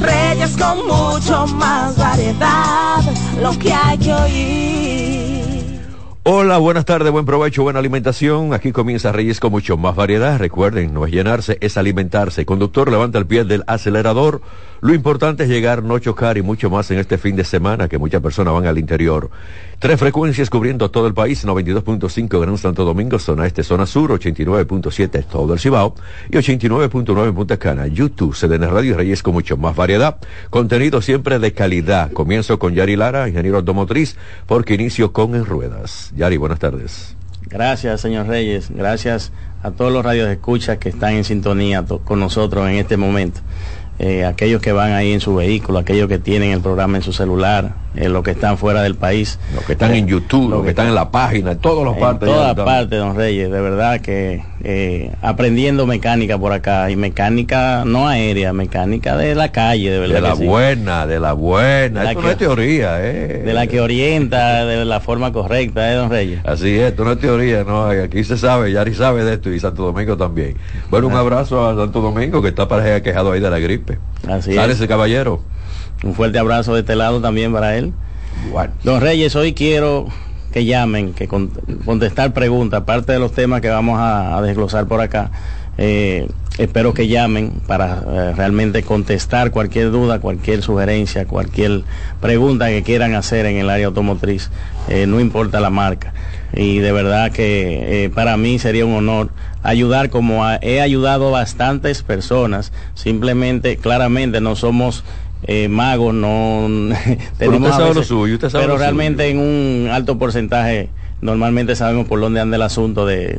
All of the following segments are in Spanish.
Reyes con mucho más variedad, lo que hay que oír. Hola, buenas tardes, buen provecho, buena alimentación. Aquí comienza Reyes con mucho más variedad. Recuerden, no es llenarse, es alimentarse. Conductor, levanta el pie del acelerador. Lo importante es llegar, no chocar y mucho más en este fin de semana que muchas personas van al interior. Tres frecuencias cubriendo todo el país, 92.5 Gran Santo Domingo, zona este, zona sur, 89.7 todo el Cibao y 89.9 Punta Cana. YouTube, CDN Radio Reyes con mucho más variedad. Contenido siempre de calidad. Comienzo con Yari Lara, ingeniero automotriz, porque inicio con En Ruedas. Yari, buenas tardes. Gracias, señor Reyes. Gracias a todos los radios de escucha que están en sintonía con nosotros en este momento. Eh, aquellos que van ahí en su vehículo, aquellos que tienen el programa en su celular, eh, los que están fuera del país. Los que están en YouTube, los, que, están en la página, en todas las partes. En todas partes, don Reyes, de verdad que eh, aprendiendo mecánica por acá, y mecánica no aérea, mecánica de la calle, de verdad. De la buena, de la buena, de esto no es teoría, eh. De la que orienta de la forma correcta, ¿eh, don Reyes? Así es, esto no es teoría, no, aquí se sabe, Yari sabe de esto y Santo Domingo también. Bueno, un abrazo a Santo Domingo que está para quejado ahí de la gripe. Así Sale ese caballero. Un fuerte abrazo de este lado también para él. Don Reyes, hoy quiero que llamen, que contestar preguntas, aparte de los temas que vamos a, desglosar por acá. Eh, espero que llamen para eh, realmente contestar cualquier duda, cualquier sugerencia, cualquier pregunta que quieran hacer en el área automotriz, eh, no importa la marca. Y de verdad que para mí sería un honor ayudar como he ayudado a bastantes personas. Simplemente, claramente no somos eh, magos, no tenemos lo suyo, pero realmente en un alto porcentaje normalmente sabemos por dónde anda el asunto de,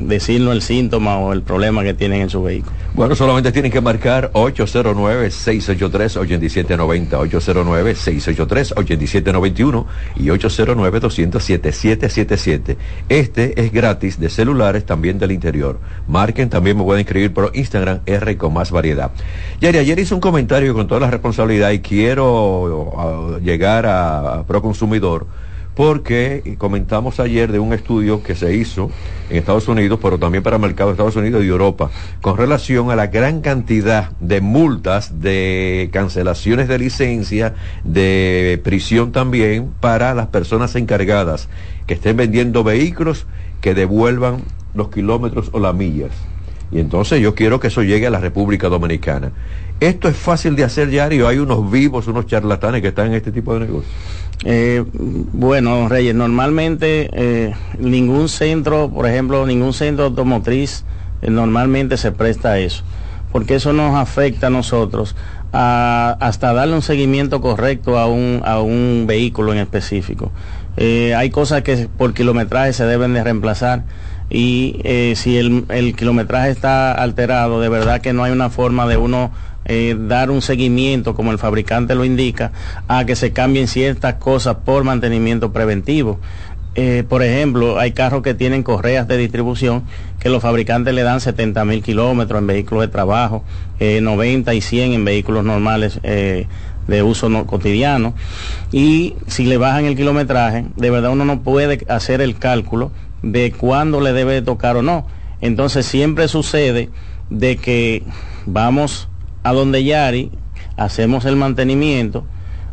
decirnos el síntoma o el problema que tienen en su vehículo. Bueno, solamente tienen que marcar 809-683-8790, 809-683-8791 y 809-207-777. Este es gratis de celulares, también del interior. Marquen, también me pueden escribir por Instagram R con más variedad. Yari, ayer hice un comentario con toda la responsabilidad y quiero uh, llegar a Proconsumidor porque comentamos ayer de un estudio que se hizo en Estados Unidos, pero también para el mercado de Estados Unidos y Europa, con relación a la gran cantidad de multas, de cancelaciones de licencia, de prisión también para las personas encargadas que estén vendiendo vehículos que devuelvan los kilómetros o las millas. Y entonces yo quiero que eso llegue a la República Dominicana. Esto es fácil de hacer, Yario. Hay unos vivos, unos charlatanes que están en este tipo de negocios. Eh, bueno, Reyes, normalmente eh, ningún centro, por ejemplo, ningún centro automotriz eh, normalmente se presta a eso, porque eso nos afecta a nosotros hasta darle un seguimiento correcto a un, a un vehículo en específico. hay cosas que por kilometraje se deben de reemplazar y si el, el kilometraje está alterado, de verdad que no hay una forma de uno eh, dar un seguimiento, como el fabricante lo indica, a que se cambien ciertas cosas por mantenimiento preventivo. Eh, por ejemplo, hay carros que tienen correas de distribución que los fabricantes le dan 70 mil kilómetros en vehículos de trabajo, 90 eh, y 100 en vehículos normales de uso no, cotidiano. Y si le bajan el kilometraje, de verdad uno no puede hacer el cálculo de cuándo le debe tocar o no. Entonces siempre sucede de que vamos a donde Yari, hacemos el mantenimiento,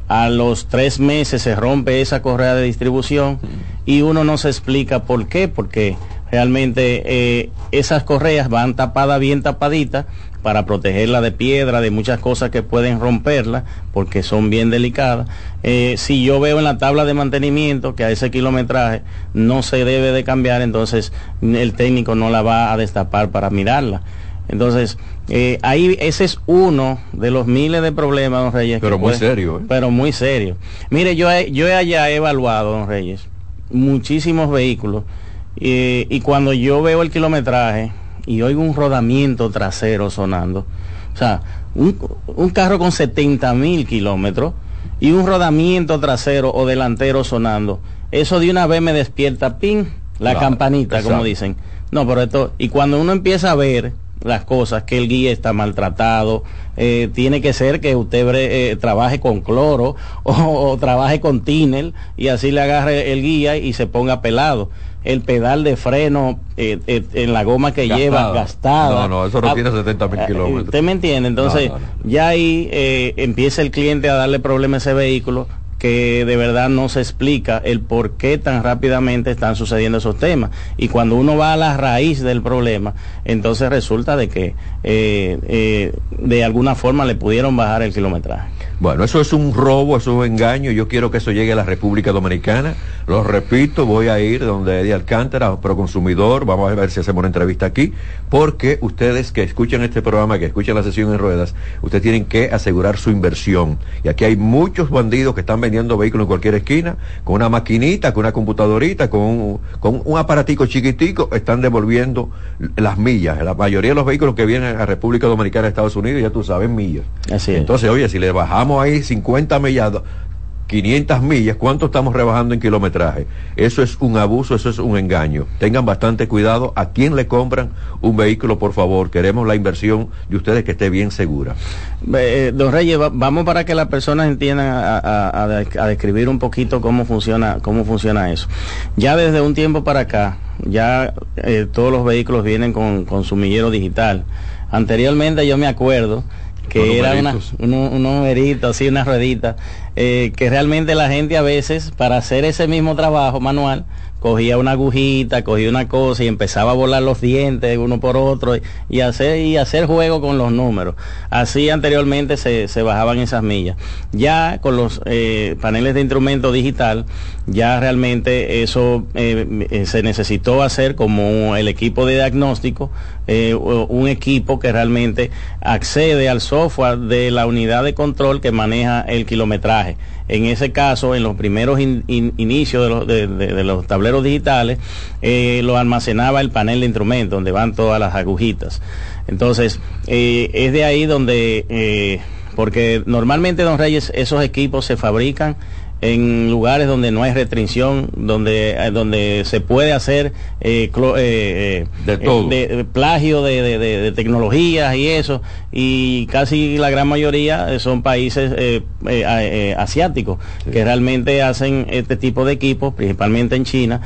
a los tres meses se rompe esa correa de distribución y uno no se explica por qué, porque realmente eh, esas correas van tapadas bien tapaditas para protegerla de piedra, de muchas cosas que pueden romperla, porque son bien delicadas. Eh, si yo veo en la tabla de mantenimiento que a ese kilometraje no se debe de cambiar, entonces el técnico no la va a destapar para mirarla. Entonces, eh, ahí ese es uno de los miles de problemas, don Reyes. Pero muy serio. ¿eh? Pero muy serio. Mire, yo, yo allá he evaluado, don Reyes, muchísimos vehículos y cuando yo veo el kilometraje y oigo un rodamiento trasero sonando, o sea, un, un carro con 70 mil kilómetros y un rodamiento trasero o delantero sonando, eso de una vez me despierta, pin, la campanita, como dicen. No, pero esto, y cuando uno empieza a ver las cosas, que el guía está maltratado, eh, tiene que ser que usted eh, trabaje con cloro o, trabaje con tiner y así le agarre el guía y se ponga pelado. El pedal de freno eh, en la goma que lleva gastada. No, no, eso no ah, tiene 70 mil kilómetros. ¿Usted me entiende? Entonces, ya ahí empieza el cliente a darle problema a ese vehículo que de verdad no se explica el por qué tan rápidamente están sucediendo esos temas. Y cuando uno va a la raíz del problema, entonces resulta de que eh, eh, de alguna forma le pudieron bajar el kilometraje. Bueno, eso es un robo, eso es un engaño. Yo quiero que eso llegue a la República Dominicana. Lo repito, voy a ir donde Eddie Alcántara, Proconsumidor, vamos a ver si hacemos una entrevista aquí, porque ustedes que escuchan este programa, que escuchan la sesión en ruedas, ustedes tienen que asegurar su inversión. Y aquí hay muchos bandidos que están vendiendo vehículos en cualquier esquina, con una maquinita, con una computadorita, con un, con un aparatico chiquitico, están devolviendo las millas. La mayoría de los vehículos que vienen a República Dominicana, Estados Unidos, ya tú sabes, millas. Así Entonces, oye, si le bajamos ahí 50 millas, 500 millas, ¿cuánto estamos rebajando en kilometraje? Eso es un abuso, eso es un engaño. Tengan bastante cuidado a quién le compran un vehículo, por favor. Queremos la inversión de ustedes que esté bien segura. Eh, don Reyes, vamos para que las personas entiendan a, describir un poquito cómo funciona, cómo funciona eso. Ya desde un tiempo para acá, ya eh, todos los vehículos vienen con, con su millero digital. Anteriormente yo me acuerdo que era una, un numerito, así, una ruedita, eh, que realmente la gente a veces, para hacer ese mismo trabajo manual, cogía una agujita, cogía una cosa y empezaba a volar los dientes uno por otro y, hacer y hacer juego con los números. Así anteriormente se, bajaban esas millas. Ya con los eh, paneles de instrumento digital, ya realmente eso eh, se necesitó hacer como el equipo de diagnóstico, un equipo que realmente accede al software de la unidad de control que maneja el kilometraje. En ese caso, en los primeros inicios de los, de, los, tableros digitales, eh, lo almacenaba el panel de instrumentos, donde van todas las agujitas. Entonces, eh, es de ahí donde, eh, porque normalmente, don Reyes, esos equipos se fabrican en lugares donde no hay restricción, donde, eh, donde se puede hacer eh, eh, de, plagio de, tecnologías y eso, y casi la gran mayoría son países asiáticos que realmente hacen este tipo de equipos, principalmente en China,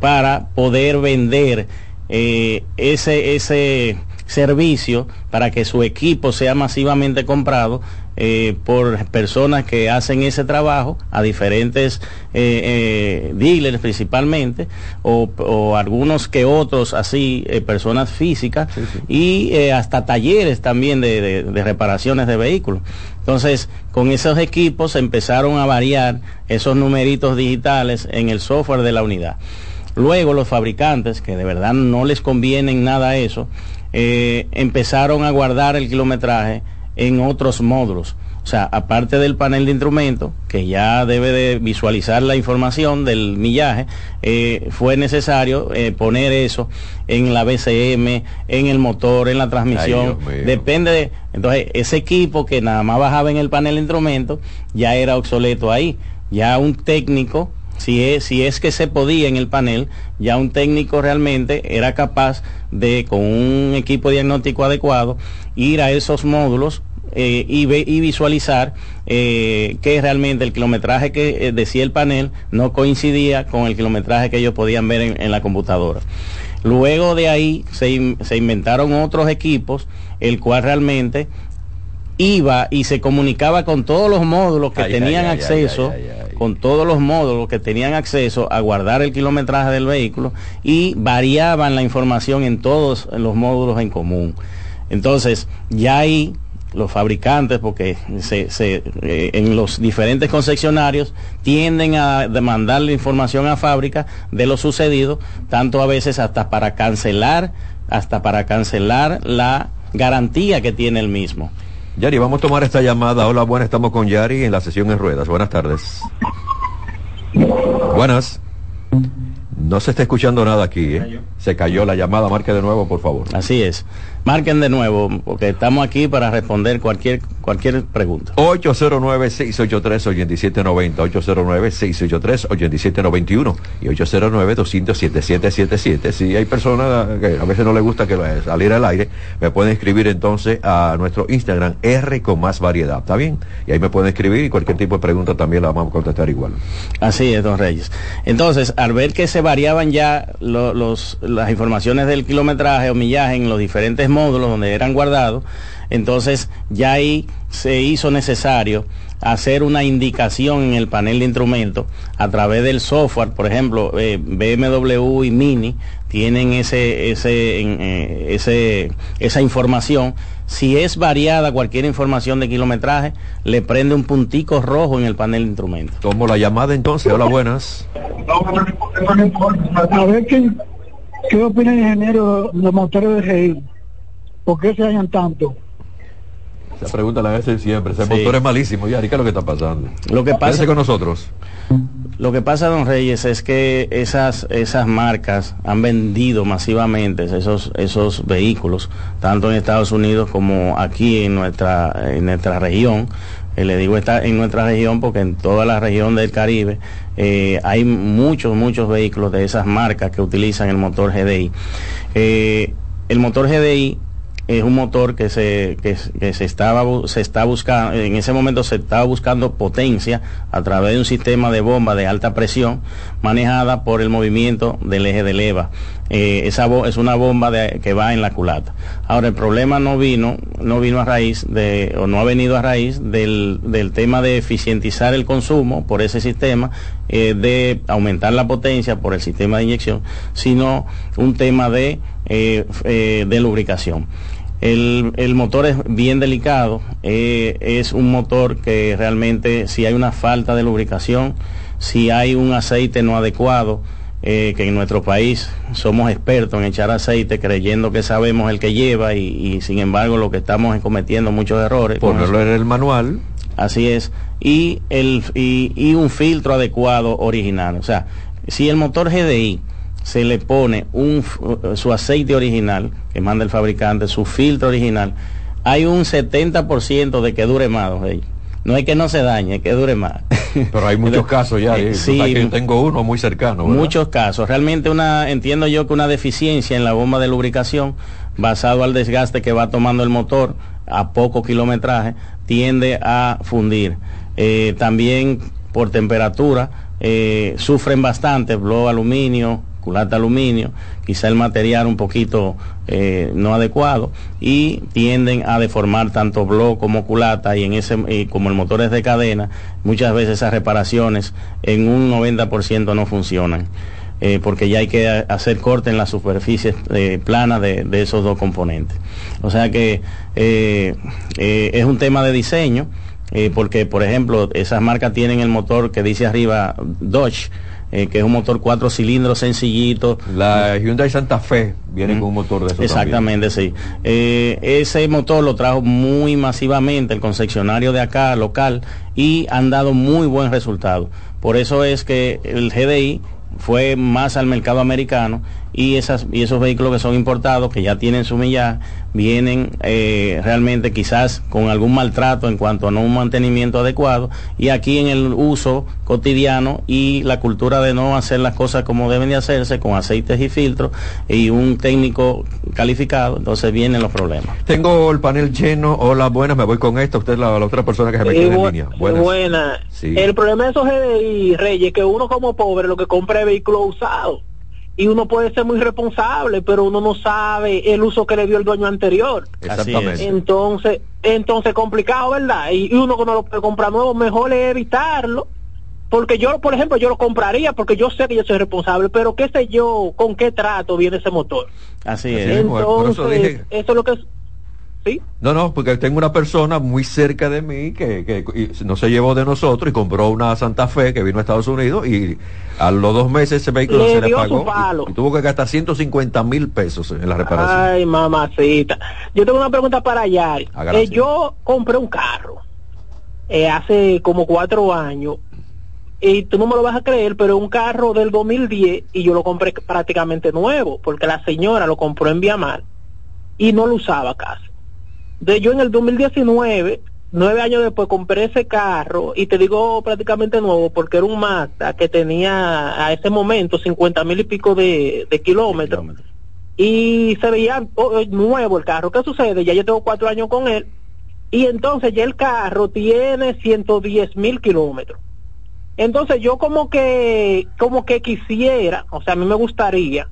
para poder vender ese, ese servicio para que su equipo sea masivamente comprado eh, por personas que hacen ese trabajo a diferentes eh, eh, dealers principalmente o, algunos que otros así personas físicas y hasta talleres también de, de, reparaciones de vehículos. Entonces con esos equipos empezaron a variar esos numeritos digitales en el software de la unidad. Luego los fabricantes que de verdad no les conviene en nada eso empezaron a guardar el kilometraje en otros módulos. O sea, aparte del panel de instrumentos, que ya debe de visualizar la información del millaje, eh, fue necesario eh, poner eso en la BCM, en el motor, en la transmisión. Depende de... Entonces, ese equipo que nada más bajaba en el panel de instrumentos, ya era obsoleto ahí. Ya un técnico si es, si es que se podía en el panel, ya un técnico realmente era capaz de, con un equipo diagnóstico adecuado, ir a esos módulos eh, y, y, visualizar eh, que realmente el kilometraje que eh, decía el panel no coincidía con el kilometraje que ellos podían ver en, la computadora. Luego de ahí se, se, inventaron otros equipos, el cual realmente iba y se comunicaba con todos los módulos que tenían acceso, con todos los módulos que tenían acceso a guardar el kilometraje del vehículo y variaban la información en todos los módulos en común. Entonces, ya ahí los fabricantes, porque se, eh, en los diferentes concesionarios tienden a demandar la información a fábrica de lo sucedido, tanto a veces hasta para cancelar, hasta para cancelar la garantía que tiene el mismo. Yari, vamos a tomar esta llamada. Hola, buenas, estamos con Yari en la sesión en ruedas. Buenas tardes. Buenas. No se está escuchando nada aquí, ¿eh? Se cayó la llamada, marque de nuevo, por favor. Así es. Marquen de nuevo, porque estamos aquí para responder cualquier cualquier pregunta. 809-683-8790, 809-683-8791 y 809-200-7777. Si hay personas que a veces no les gusta que salir al aire, me pueden escribir entonces a nuestro Instagram R con más variedad, ¿está bien? Y ahí me pueden escribir y cualquier tipo de pregunta también la vamos a contestar igual. Así es, don Reyes. Entonces, al ver que se variaban ya los, las informaciones del kilometraje o millaje en los diferentes módulos donde eran guardados, entonces ya ahí se hizo necesario hacer una indicación en el panel de instrumentos a través del software, por ejemplo, eh, BMW y Mini tienen ese, ese, eh, ese, esa información. Si es variada cualquier información de kilometraje, le prende un puntico rojo en el panel de instrumentos. Tomo la llamada entonces. Hola, buenas. A ver qué, qué opina el ingeniero de los motores de GI. ¿Por qué se hallan tanto? Esa pregunta la hacen siempre. Ese motor es malísimo. Ya, ¿qué es lo que está pasando? Lo que pasa con nosotros. Lo que pasa, don Reyes, es que esas, esas marcas han vendido masivamente esos, esos vehículos, tanto en Estados Unidos como aquí en nuestra, en nuestra región. Eh, le digo está en nuestra región porque en toda la región del Caribe eh, hay muchos, muchos vehículos de esas marcas que utilizan el motor GDI. Eh, el motor GDI es un motor que se, que, se estaba se está buscando, en ese momento se estaba buscando potencia a través de un sistema de bomba de alta presión manejada por el movimiento del eje de leva. Eh, esa es una bomba que va en la culata. Ahora el problema no vino, no vino a raíz de, o no ha venido a raíz del, del tema de eficientizar el consumo por ese sistema, eh, de aumentar la potencia por el sistema de inyección, sino un tema de, eh, de lubricación. El, el, motor es bien delicado, eh, es un motor que realmente si hay una falta de lubricación, si hay un aceite no adecuado, eh, que en nuestro país somos expertos en echar aceite creyendo que sabemos el que lleva y, sin embargo lo que estamos es cometiendo muchos errores. Ponerlo en el manual. Así es. Y, el, y, y un filtro adecuado original. O sea, si el motor GDI se le pone un, su aceite original que manda el fabricante, su filtro original, hay un 70% de que dure más, No es que no se dañe, es que dure más. Pero hay muchos casos ya. Eh, sí, yo tengo uno muy cercano. Muchos casos. Realmente una, entiendo yo que una deficiencia en la bomba de lubricación, basado al desgaste que va tomando el motor a poco kilometraje, tiende a fundir. Eh, también por temperatura eh, sufren bastante, blow aluminio, culata aluminio, quizá el material un poquito eh, no adecuado y tienden a deformar tanto bloque como culata y en ese como el motor es de cadena, muchas veces esas reparaciones en un 90% no funcionan. Eh, porque ya hay que hacer corte en la superficie eh, plana de, de, esos dos componentes. O sea que es un tema de diseño, porque por ejemplo esas marcas tienen el motor que dice arriba Dodge, eh, que es un motor cuatro cilindros sencillito. La Hyundai Santa Fe viene con un motor de eso. Exactamente, sí. Eh, ese motor lo trajo muy masivamente el concesionario de acá, local, y han dado muy buen resultado. Por eso es que el GDI fue más al mercado americano y, esas, y esos vehículos que son importados, que ya tienen su millaje, vienen eh, realmente quizás con algún maltrato en cuanto a no un mantenimiento adecuado y aquí en el uso cotidiano y la cultura de no hacer las cosas como deben de hacerse con aceites y filtros y un técnico calificado, entonces vienen los problemas. Tengo el panel lleno, hola, buenas, me voy con esto, usted es la, otra persona que se me queda en línea. Buenas. Buena. El problema de esos GDI, Reyes, que uno como pobre lo que compra es vehículo usado y uno puede ser muy responsable, pero uno no sabe el uso que le dio el dueño anterior. Exactamente. Entonces, entonces complicado, ¿verdad? Y, uno que no lo puede comprar nuevo, mejor es evitarlo. Porque yo, por ejemplo, yo lo compraría porque yo sé que yo soy responsable, pero qué sé yo, con qué trato viene ese motor. Así es. Entonces, eso, es lo que no, no, porque tengo una persona muy cerca de mí que, no se llevó de nosotros y compró una Santa Fe que vino a Estados Unidos y a los dos meses ese vehículo se le pagó y, tuvo que gastar 150 mil pesos en la reparación. Ay, mamacita. Yo tengo una pregunta para allá. Eh, yo compré un carro eh, hace como cuatro años y tú no me lo vas a creer, pero un carro del 2010 y yo lo compré prácticamente nuevo porque la señora lo compró en Viamar y no lo usaba casi de yo en el 2019 nueve años después compré ese carro y te digo prácticamente nuevo porque era un Mazda que tenía a ese momento cincuenta mil y pico de, kilómetros y se veía oh, eh, nuevo el carro. ¿Qué sucede? Ya yo tengo cuatro años con él y entonces ya el carro tiene 110 mil kilómetros. Entonces yo como que, como que quisiera, o sea, a mí me gustaría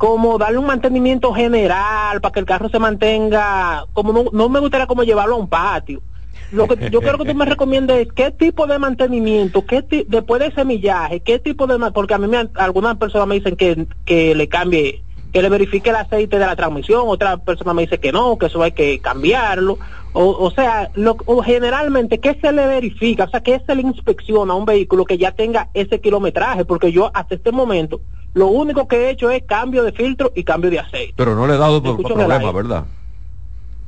como darle un mantenimiento general para que el carro se mantenga, como no, no me gustaría como llevarlo a un patio, lo que yo quiero que tú me recomiendes qué tipo de mantenimiento, qué después de ese millaje, qué tipo de porque a mí me, algunas personas me dicen que, que le cambie, que le verifique el aceite de la transmisión, otra persona me dice que no, que eso hay que cambiarlo, o, o sea, lo, o generalmente qué se le verifica, o sea, qué se le inspecciona a un vehículo que ya tenga ese kilometraje, porque yo hasta este momento lo único que he hecho es cambio de filtro y cambio de aceite. Pero no le he dado problema, ¿verdad?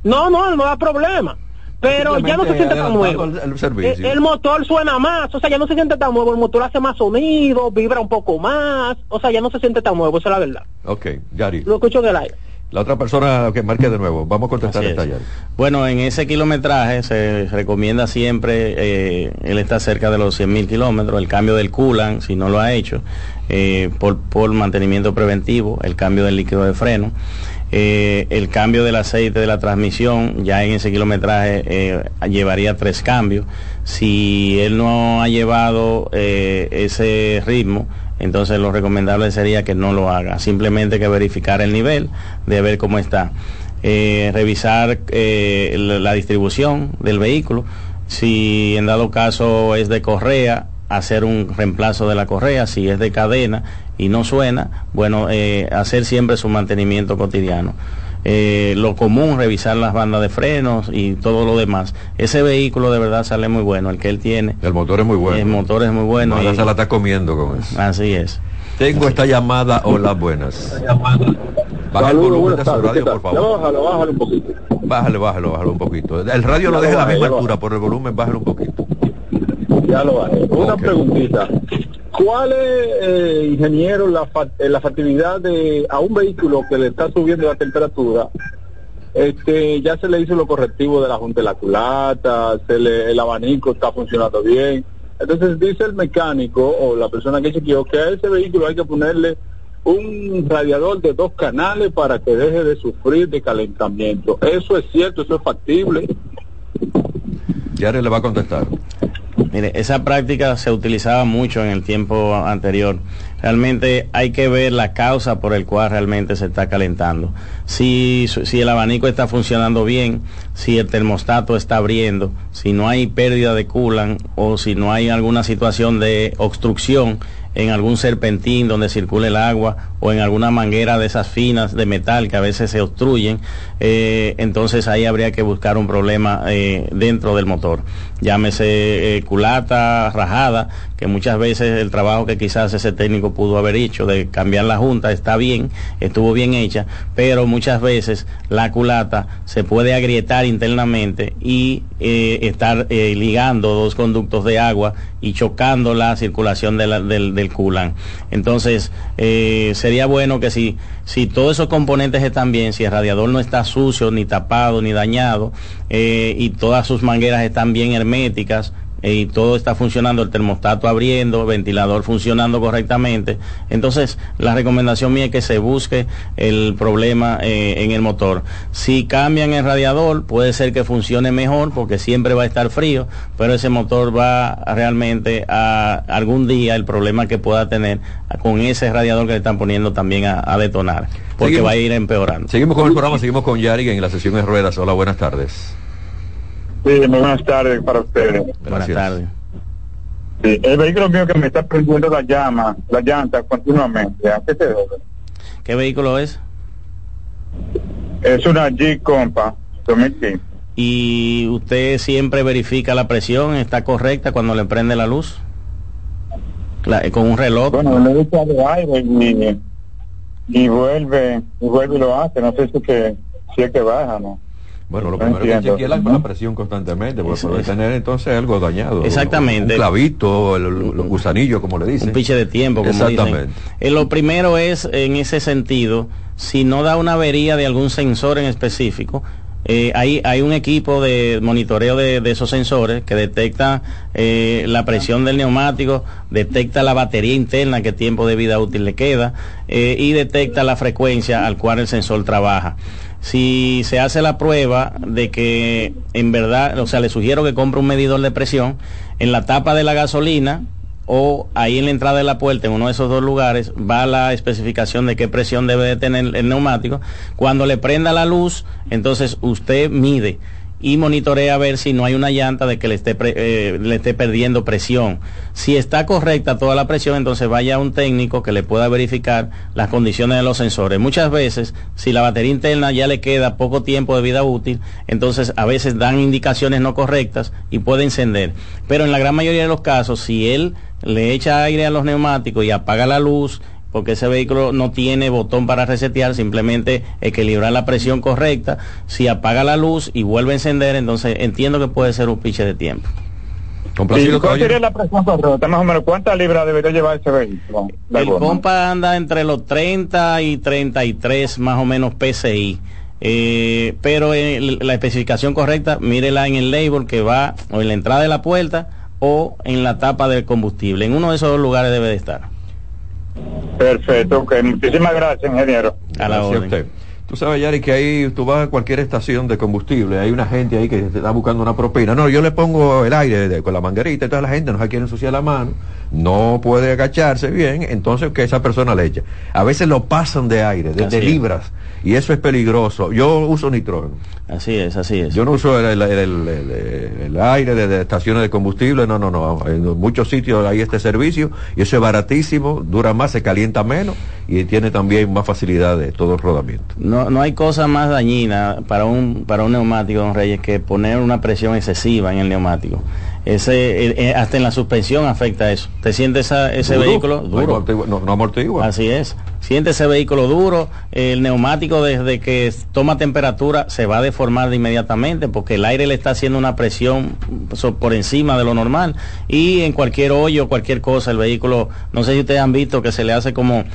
No, no, no da problema pero ya no se siente tan nuevo. El, motor suena más, o sea, ya no se siente tan nuevo, el motor hace más sonido, vibra un poco más, o sea, ya no se siente tan nuevo, esa es la verdad. Ok, Yari. Lo escucho en el aire. La otra persona que marque de nuevo, vamos a contestar esta Yari. Bueno, en ese kilometraje se recomienda siempre, eh, él está cerca de los 100 mil kilómetros, el cambio del coolant, si no lo ha hecho, eh, por, por mantenimiento preventivo, el cambio del líquido de freno. Eh, el cambio del aceite de la transmisión, ya en ese kilometraje eh, llevaría tres cambios. Si él no ha llevado eh, ese ritmo, entonces lo recomendable sería que no lo haga, simplemente que verificar el nivel, de ver cómo está. revisar la distribución del vehículo, si en dado caso es de correa, hacer un reemplazo de la correa, si es de cadena y no suena, bueno, eh, hacer siempre su mantenimiento cotidiano. Eh, lo común, revisar las bandas de frenos y todo lo demás. Ese vehículo de verdad sale muy bueno, el que él tiene. El motor es muy bueno. El motor es muy bueno. Ahora se la está comiendo con eso. Así es. Tengo esta llamada. Hola, buenas. Baja el volumen de su radio, por favor. Bájalo, bájalo un poquito. Bájale, bájalo, bájalo un poquito. El radio lo deja a la misma altura, por el volumen, bájalo un poquito. Ya lo bajé. Una preguntita. ¿Cuál es, eh, ingeniero, la, eh, la factibilidad de a un vehículo que le está subiendo la temperatura? Este, ya se le hizo lo correctivo de la junta de la culata, se le, el abanico está funcionando bien. Entonces dice el mecánico o la persona que chequeó que a ese vehículo hay que ponerle un radiador de dos canales para que deje de sufrir de calentamiento. Eso es cierto, eso es factible. Ya le va a contestar. Mire, esa práctica se utilizaba mucho en el tiempo anterior. Realmente hay que ver la causa por el cual realmente se está calentando. Si, si el abanico está funcionando bien, si el termostato está abriendo, si no hay pérdida de culan o si no hay alguna situación de obstrucción en algún serpentín donde circule el agua o en alguna manguera de esas finas de metal que a veces se obstruyen, eh, entonces ahí habría que buscar un problema eh, dentro del motor. Llámese eh, culata, rajada, que muchas veces el trabajo que quizás ese técnico pudo haber hecho de cambiar la junta está bien, estuvo bien hecha, pero muchas veces la culata se puede agrietar internamente y estar ligando dos conductos de agua y chocando la circulación del, del culan. Entonces, sería sería bueno que si, si todos esos componentes están bien, si el radiador no está sucio, ni tapado, ni dañado, eh, y todas sus mangueras están bien herméticas, y todo está funcionando, el termostato abriendo, ventilador funcionando correctamente. Entonces, la recomendación mía es que se busque el problema eh, en el motor. Si cambian el radiador, puede ser que funcione mejor porque siempre va a estar frío, pero ese motor va realmente a algún día el problema que pueda tener con ese radiador que le están poniendo también a, detonar, porque va a ir empeorando. Seguimos con el programa, seguimos con Yari en la sesión de ruedas. Hola, buenas tardes. Sí, buenas tardes para ustedes. Buenas tardes. Sí, el vehículo mío que me está prendiendo la llama, la llanta continuamente, ¿a qué se debe? ¿Qué vehículo es? Es una Jeep Compa 2015. ¿Y usted siempre verifica la presión? ¿Está correcta cuando le prende la luz? con un reloj. Bueno, le gusta de aire y, y, vuelve, y vuelve y lo hace. No sé si, que, si es que baja, ¿no? Bueno, lo primero que chequear la, la presión constantemente, porque puede tener entonces algo dañado. Exactamente. Un clavito, los gusanillos, como le dicen. Un piche de tiempo, como Exactamente. Dicen. Eh, lo primero es, en ese sentido, si no da una avería de algún sensor en específico, eh, hay, hay un equipo de monitoreo de, esos sensores que detecta eh, la presión del neumático, detecta la batería interna, qué tiempo de vida útil le queda, eh, y detecta la frecuencia al cual el sensor trabaja. Si se hace la prueba de que en verdad, o sea, le sugiero que compre un medidor de presión, en la tapa de la gasolina o ahí en la entrada de la puerta, en uno de esos dos lugares, va la especificación de qué presión debe de tener el neumático. Cuando le prenda la luz, entonces usted mide y monitorea a ver si no hay una llanta de que le esté, eh, le esté perdiendo presión. Si está correcta toda la presión, entonces vaya a un técnico que le pueda verificar las condiciones de los sensores. Muchas veces, si la batería interna ya le queda poco tiempo de vida útil, entonces a veces dan indicaciones no correctas y puede encender. Pero en la gran mayoría de los casos, si él le echa aire a los neumáticos y apaga la luz porque ese vehículo no tiene botón para resetear, simplemente equilibrar la presión correcta. Si apaga la luz y vuelve a encender, entonces entiendo que puede ser un piche de tiempo. ¿Y ¿Cuál sería la presión correcta? Más o menos, ¿cuántas libras debería llevar ese vehículo? El compa anda entre los 30 y 33 más o menos PSI. Eh, pero en la especificación correcta, mírela en el label que va o en la entrada de la puerta o en la tapa del combustible. En uno de esos dos lugares debe de estar. Perfecto, ok. Muchísimas gracias, ingeniero. A la orden. Usted. Tú sabes, Yari, que ahí tú vas a cualquier estación de combustible, hay una gente ahí que te está buscando una propina. No, yo le pongo el aire con la manguerita y toda la gente no se quiere ensuciar la mano, no puede agacharse bien, entonces que esa persona le eche. A veces lo pasan de aire, de libras y eso es peligroso. Yo uso nitrógeno. Así es, así es. Yo no uso el, aire de, estaciones de combustible, no, no, no. En muchos sitios hay este servicio y eso es baratísimo, dura más, se calienta menos y tiene también más facilidad de todo el rodamiento. No, no hay cosa más dañina para un, para un neumático, don Reyes, que poner una presión excesiva en el neumático. Ese, eh, eh, hasta en la suspensión afecta eso. ¿Te sientes ese vehículo duro? No, no, amortigua. Así es. Siente ese vehículo duro, el neumático desde que toma temperatura se va a deformar de inmediatamente porque el aire le está haciendo una presión por encima de lo normal y en cualquier hoyo, cualquier cosa, el vehículo, no sé si ustedes han visto que se le hace como,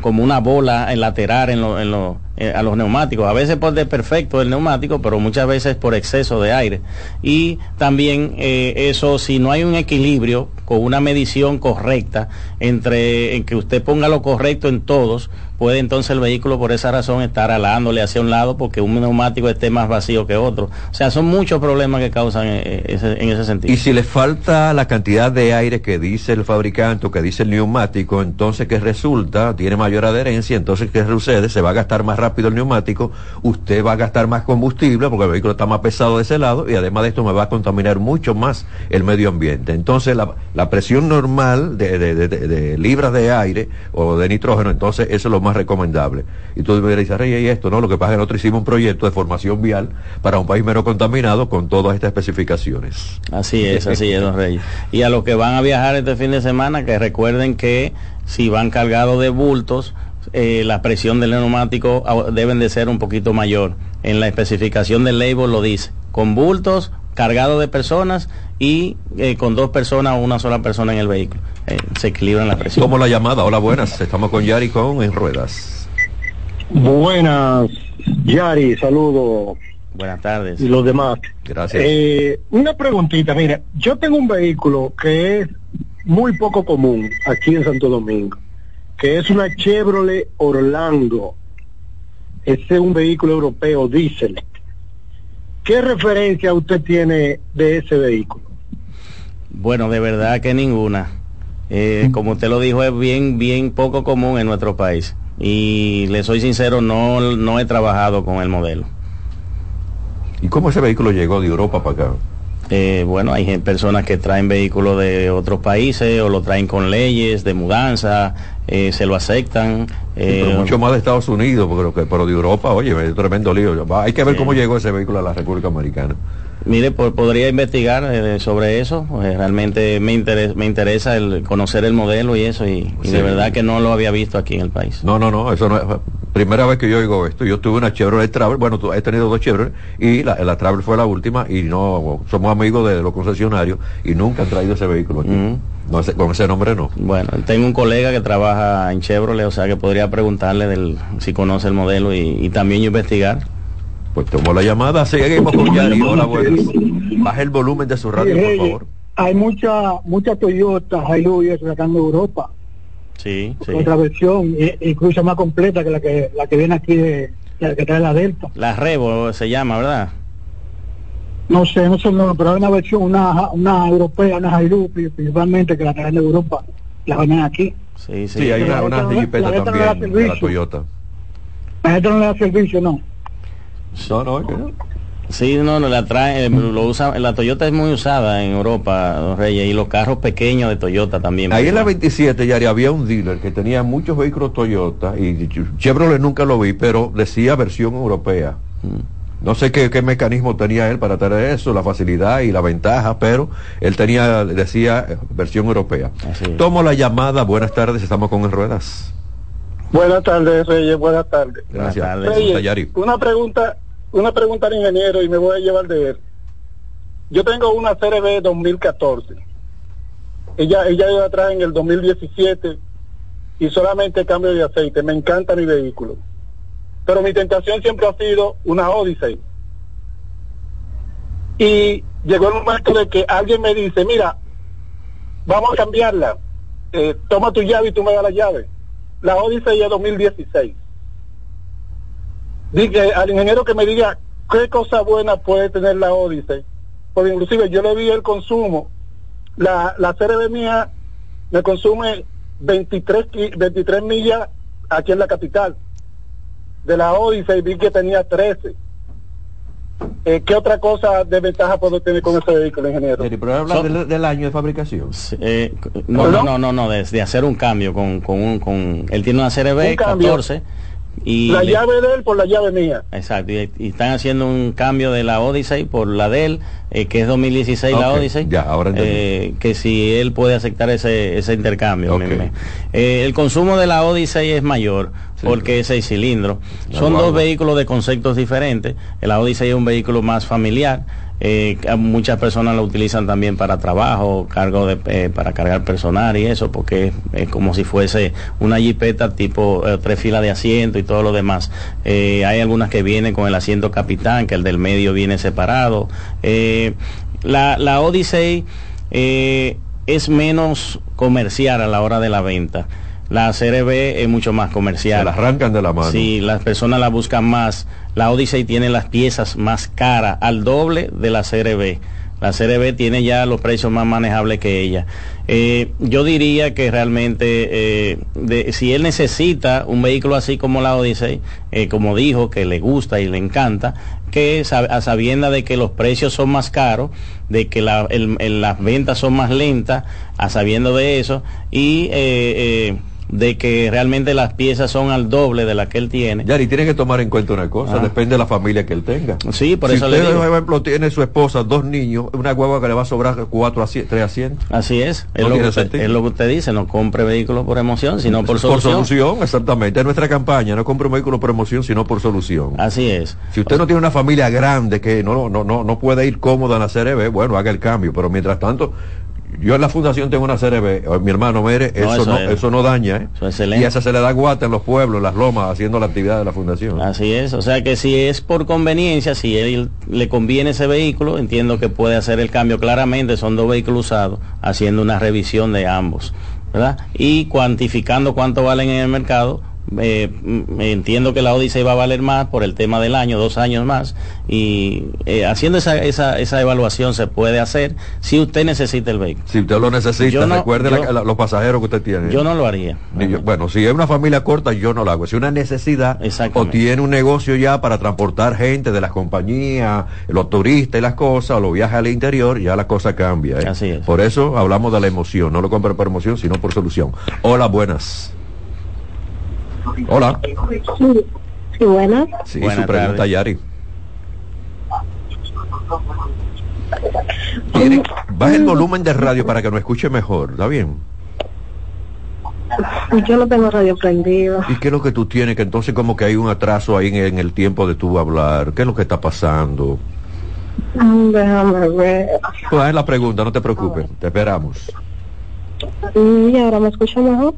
como una bola en lateral en, lo, en, lo, eh, a los neumáticos. A veces por perfecto el neumático, pero muchas veces por exceso de aire. Y también eh, eso, si no hay un equilibrio con una medición correcta entre en que usted ponga lo correcto en todos, puede entonces el vehículo por esa razón estar alándole hacia un lado porque un neumático esté más vacío que otro. O sea, son muchos problemas que causan eh, en ese sentido. Y si le falta la cantidad de aire que dice el fabricante o que dice el neumático, entonces ¿qué resulta? Tiene mayor adherencia, entonces ¿qué sucede? Se va a gastar más rápido el neumático, usted va a gastar más combustible porque el vehículo está más pesado de ese lado y además de esto me va a contaminar mucho más el medio ambiente. Entonces la, presión normal de, de libras de aire o de nitrógeno, entonces eso es lo más recomendable. Y tú me dices, Rey, y esto, ¿no? Lo que pasa es que nosotros hicimos un proyecto de formación vial para un país menos contaminado con todas estas especificaciones. Así es, así es, don Reyes. Y a los que van a viajar este fin de semana, que recuerden que si van cargados de bultos, eh, la presión del neumático ah, deben de ser un poquito mayor. En la especificación del label lo dice, con bultos cargado de personas y eh, con dos personas o una sola persona en el vehículo. Eh, se equilibran la presión. Como la llamada, hola buenas, estamos con Yari con En Ruedas. Buenas, Yari, saludo. Buenas tardes. Y los demás. Gracias. Eh, una preguntita, mira, yo tengo un vehículo que es muy poco común aquí en Santo Domingo, que es una Chevrolet Orlando. Este es un vehículo europeo diésel ¿Qué referencia usted tiene de ese vehículo? Bueno, de verdad que ninguna. Eh, como usted lo dijo, es bien, bien poco común en nuestro país. Y le soy sincero, no, no he trabajado con el modelo. ¿Y cómo ese vehículo llegó de Europa para acá? Eh, bueno, hay personas que traen vehículos de otros países o lo traen con leyes de mudanza, eh, se lo aceptan. pero mucho más de Estados Unidos, pero, pero de Europa, oye, es tremendo lío. Hay que ver cómo llegó ese vehículo a la República Americana. Mire, podría investigar eh, sobre eso. Eh, realmente me, interesa, me interesa el conocer el modelo y eso, y, de verdad que no lo había visto aquí en el país. No, no, no, eso no es primera vez que yo oigo esto. Yo tuve una Chevrolet Travel, bueno, he tenido dos Chevrolet y la, la Travel fue la última y no, somos amigos de los concesionarios y nunca han traído ese vehículo aquí. no, con ese nombre no. Bueno, tengo un colega que trabaja en Chevrolet, o sea que podría preguntarle del, si conoce el modelo y, y también investigar. Pues tomó la llamada, seguimos con Yari. Hola, buenas. Baja el volumen de su radio, por favor. Hay mucha, mucha Toyota, Hilux y eso sacando Europa. Sí, sí. Otra versión, incluso más completa que la que la que viene aquí de, la que trae la Delta. La Revo se llama, ¿verdad? No sé, no sé no, pero hay una versión, una, una europea, una Hilux, principalmente que la traen de Europa, la venden aquí. Sí, sí. Sí, hay una, una también de la Toyota. La gente no le da servicio, no. No. Sí, no, no la trae, eh, lo usa, la Toyota es muy usada en Europa, Reyes, y los carros pequeños de Toyota también. Ahí en la 27, ya había un dealer que tenía muchos vehículos Toyota y Chevrolet nunca lo vi, pero decía versión europea. Mm. No sé qué, qué, mecanismo tenía él para tener eso, la facilidad y la ventaja, pero él tenía, decía, eh, versión europea. Tomo la llamada, buenas tardes, estamos con el Ruedas. Buenas tardes, Reyes, buenas tardes. Gracias. Reyes, una pregunta una pregunta al ingeniero y me voy a llevar de él. Yo tengo una CRB 2014. Ella, ella iba atrás en el 2017 y solamente cambio de aceite. Me encanta mi vehículo. Pero mi tentación siempre ha sido una Odyssey. Y llegó el momento de que alguien me dice, mira, vamos a cambiarla. Eh, toma tu llave y tú me das la llave. La Odyssey es 2016 dije al ingeniero que me diga qué cosa buena puede tener la Odyssey. Porque inclusive yo le vi el consumo. La, la CRB mía me consume 23, 23 millas aquí en la capital. De la Odyssey vi que tenía 13. Eh, ¿Qué otra cosa de ventaja puedo tener con ese vehículo, ingeniero? ¿Pero habla del, año de fabricación? Eh, no, no, no, no, de, hacer un cambio con, con, un, con... Él tiene una CRB 14 la llave de él por la llave mía. Exacto, y, están haciendo un cambio de la Odyssey por la de él, eh, que es 2016 la Odyssey. Ya, ahora eh, que si él puede aceptar ese, ese intercambio. Eh, el consumo de la Odyssey es mayor porque es seis cilindros. Son dos vehículos de conceptos diferentes. El Odyssey es un vehículo más familiar eh, muchas personas lo utilizan también para trabajo, cargo de, eh, para cargar personal y eso, porque es, como si fuese una jipeta tipo eh, tres filas de asiento y todo lo demás. Hay algunas que vienen con el asiento capitán, que el del medio viene separado. la, la Odyssey es menos comercial a la hora de la venta. La CRB es mucho más comercial. Se la arrancan de la mano. Sí, las personas la buscan más. La Odyssey tiene las piezas más caras, al doble de la CRB. La CRB tiene ya los precios más manejables que ella. Eh, yo diría que realmente, eh, si él necesita un vehículo así como la Odyssey, eh, como dijo, que le gusta y le encanta, que a sabienda de que los precios son más caros, de que las ventas son más lentas, a sabiendo de eso, y de que realmente las piezas son al doble de la que él tiene. Yari, tiene que tomar en cuenta una cosa, ah. depende de la familia que él tenga. Sí, por eso le digo. por ejemplo, tiene su esposa, dos niños, una guagua que le va a sobrar cuatro a tres asientos. Así es, es, lo que usted, es, lo que usted, dice, no compre vehículos por emoción, sino por solución. Por solución, exactamente. Es nuestra campaña, no compre un vehículo por emoción, sino por solución. Así es. Si usted no tiene una familia grande que no, no, no, no puede ir cómoda en la CRB, bueno, haga el cambio, pero mientras tanto, yo en la fundación tengo una CRB, mi hermano, mire, eso, no, eso, no daña, ¿eh? y esa se le da guata en los pueblos, en las lomas, haciendo la actividad de la fundación. Así es, o sea que si es por conveniencia, si él le conviene ese vehículo, entiendo que puede hacer el cambio claramente, son dos vehículos usados, haciendo una revisión de ambos, ¿verdad? Y cuantificando cuánto valen en el mercado, eh, entiendo que la Odyssey va a valer más por el tema del año, dos años más, y eh, haciendo esa, esa, esa, evaluación se puede hacer si usted necesita el vehículo. Si usted lo necesita, recuerde los pasajeros que usted tiene. Yo no lo haría. bueno, si es una familia corta, yo no lo hago. Si una necesidad o tiene un negocio ya para transportar gente de las compañías, los turistas y las cosas, o los viajes al interior, ya la cosa cambia. ¿eh? Así es. Por eso hablamos de la emoción. No lo compre por emoción, sino por solución. Hola, buenas. Hola. Sí, buenas. Sí, su pregunta, Yari. baja el volumen de radio para que nos escuche mejor, ¿está bien? Yo no tengo radio prendido. ¿Y qué es lo que tú tienes? Que entonces como que hay un atraso ahí en, el tiempo de tu hablar. ¿Qué es lo que está pasando? Mm, déjame ver. Pues es la pregunta, no te preocupes, te esperamos. Mm, ¿Y ahora me escucha mejor?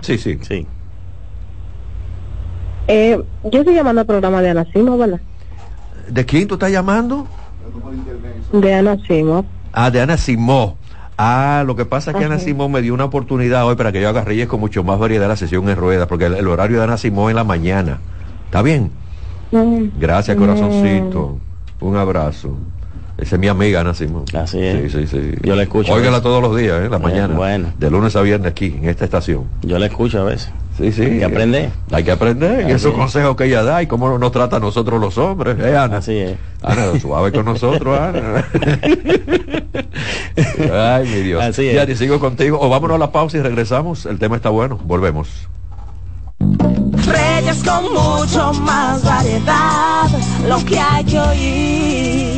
Sí, sí. Sí. Eh, yo estoy llamando al programa de Anacimo, ¿verdad? ¿De quién tú estás llamando? De Ana Simó. Ah, de Ana Simó. Ah, lo que pasa es que Ana Simón me dio una oportunidad hoy para que yo haga Reyes con mucho más variedad la sesión en ruedas, porque el, horario de Ana Simón en la mañana. ¿Está bien? Mm. Gracias, corazoncito. Un abrazo. Esa es mi amiga Ana Simón. Así es. Sí, sí, sí. Yo la escucho. Óigala todos los días, ¿eh? La mañana. Bueno. De lunes a viernes aquí, en esta estación. Yo la escucho a veces. Sí, sí. Hay que aprender. Hay que aprender. Y esos consejos que ella da y cómo nos trata a nosotros los hombres. ¿eh, Ana? Así es. Ana, suave con nosotros, Ana. Ay, mi Dios. Así es. Ya, sigo contigo. O vámonos a la pausa y regresamos. El tema está bueno. Volvemos. Reyes con mucho más variedad. Lo que hay que oír.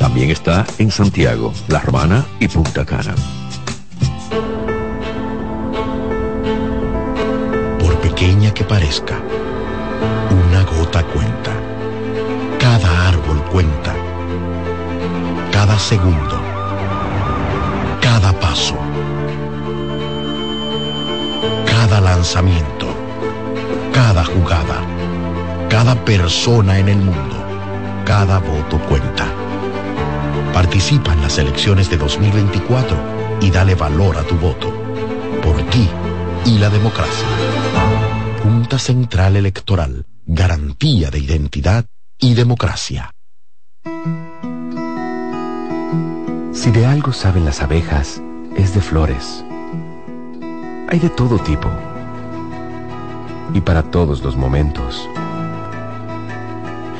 También está en Santiago, La Romana y Punta Cana. Por pequeña que parezca, una gota cuenta. Cada árbol cuenta. Cada segundo. Cada paso. Cada lanzamiento. Cada jugada. Cada persona en el mundo. Cada voto cuenta. Participa en las elecciones de 2024 y dale valor a tu voto. Por ti y la democracia. Junta Central Electoral. Garantía de identidad y democracia. Si de algo saben las abejas, es de flores. Hay de todo tipo. Y para todos los momentos.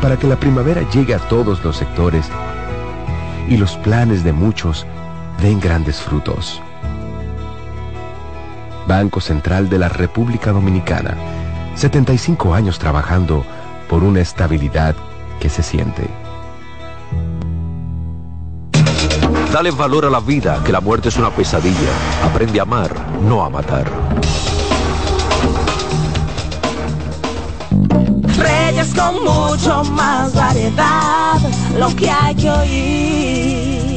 para que la primavera llegue a todos los sectores y los planes de muchos den grandes frutos. Banco Central de la República Dominicana, 75 años trabajando por una estabilidad que se siente. Dale valor a la vida, que la muerte es una pesadilla. Aprende a amar, no a matar. Reyes con mucho más variedad, lo que hay que oír.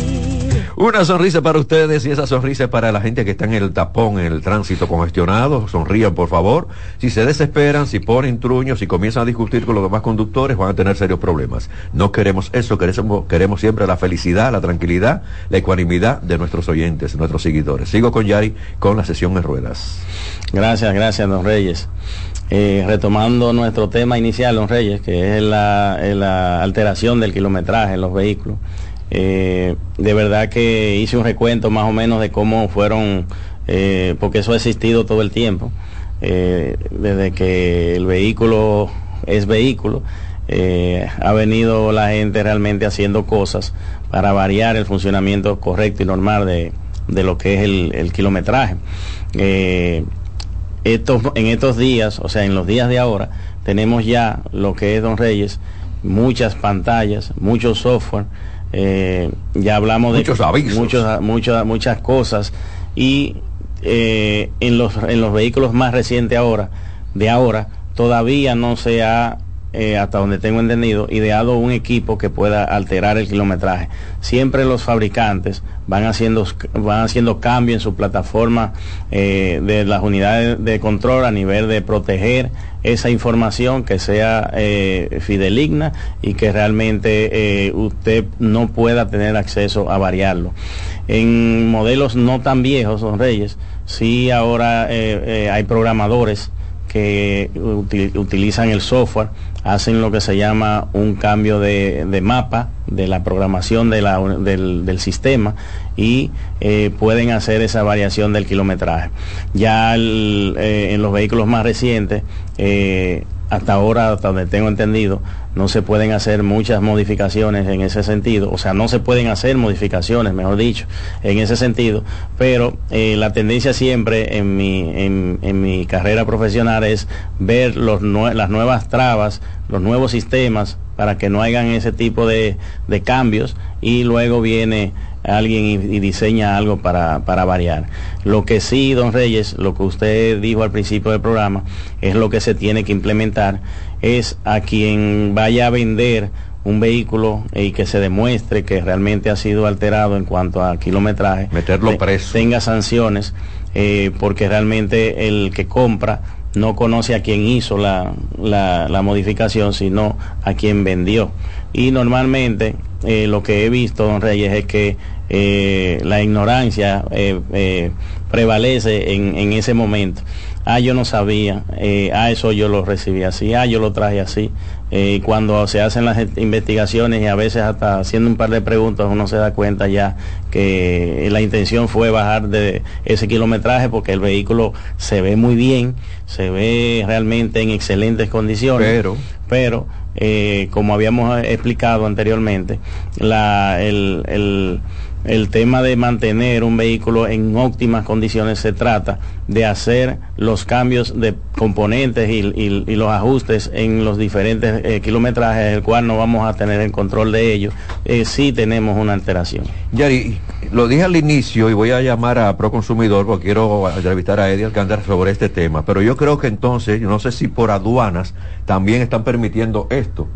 Una sonrisa para ustedes y esa sonrisa para la gente que está en el tapón, en el tránsito congestionado. Sonrían, por favor. Si se desesperan, si ponen truños, si comienzan a discutir con los demás conductores, van a tener serios problemas. No queremos eso, queremos, queremos siempre la felicidad, la tranquilidad, la ecuanimidad de nuestros oyentes, nuestros seguidores. Sigo con Yari con la sesión en ruedas. Gracias, gracias, don Reyes. Eh, retomando nuestro tema inicial, don Reyes, que es la, alteración del kilometraje en los vehículos. Eh, de verdad que hice un recuento más o menos de cómo fueron, eh, porque eso ha existido todo el tiempo, desde que el vehículo es vehículo, ha venido la gente realmente haciendo cosas para variar el funcionamiento correcto y normal de, lo que es el, el kilometraje en estos días, o sea, en los días de ahora, tenemos ya lo que es Don Reyes, muchas pantallas, mucho software, eh, ya hablamos de muchos avisos. Muchos, muchas, muchas cosas y eh, en, los, en los vehículos más recientes ahora, de ahora, todavía no se ha eh, hasta donde tengo entendido, ideado un equipo que pueda alterar el kilometraje. Siempre los fabricantes van haciendo, van haciendo cambios en su plataforma eh, de las unidades de control a nivel de proteger esa información que sea eh, fideligna y que realmente usted no pueda tener acceso a variarlo. En modelos no tan viejos, don Reyes, sí ahora hay programadores que utilizan el software hacen lo que se llama un cambio de, mapa de la programación del, sistema y eh, pueden hacer esa variación del kilometraje. Ya eh, en los vehículos más recientes eh, hasta ahora, hasta donde tengo entendido, no se pueden hacer muchas modificaciones en ese sentido, o sea, no se pueden hacer modificaciones, mejor dicho, en ese sentido, pero eh, la tendencia siempre en mi, en, mi carrera profesional es ver los, las nuevas trabas, los nuevos sistemas para que no hagan ese tipo de, de cambios y luego viene alguien y, diseña algo para, para, variar. Lo que sí, don Reyes, lo que usted dijo al principio del programa, es lo que se tiene que implementar, es a quien vaya a vender un vehículo y que se demuestre que realmente ha sido alterado en cuanto a kilometraje, meterlo preso, tenga sanciones, eh, porque realmente el que compra no conoce a quien hizo la, la, la modificación, sino a quien vendió. Y normalmente eh, lo que he visto, don Reyes, es que eh, la ignorancia prevalece en, en, ese momento. Ah, yo no sabía, ah, eso yo lo recibí así, ah, yo lo traje así. Y cuando se hacen las investigaciones y a veces hasta haciendo un par de preguntas uno se da cuenta ya que la intención fue bajar de ese kilometraje porque el vehículo se ve muy bien, se ve realmente en excelentes condiciones. Pero, pero eh, como habíamos explicado anteriormente, la, el, el, el tema de mantener un vehículo en óptimas condiciones se trata de hacer los cambios de componentes y, los ajustes en los diferentes eh, kilometrajes, el cual no vamos a tener el control de ellos eh, si tenemos una alteración. Yari, lo dije al inicio y voy a llamar a Proconsumidor porque quiero entrevistar a Eddie Alcántara sobre este tema, pero yo creo que entonces, no sé si por aduanas también están permitiendo esto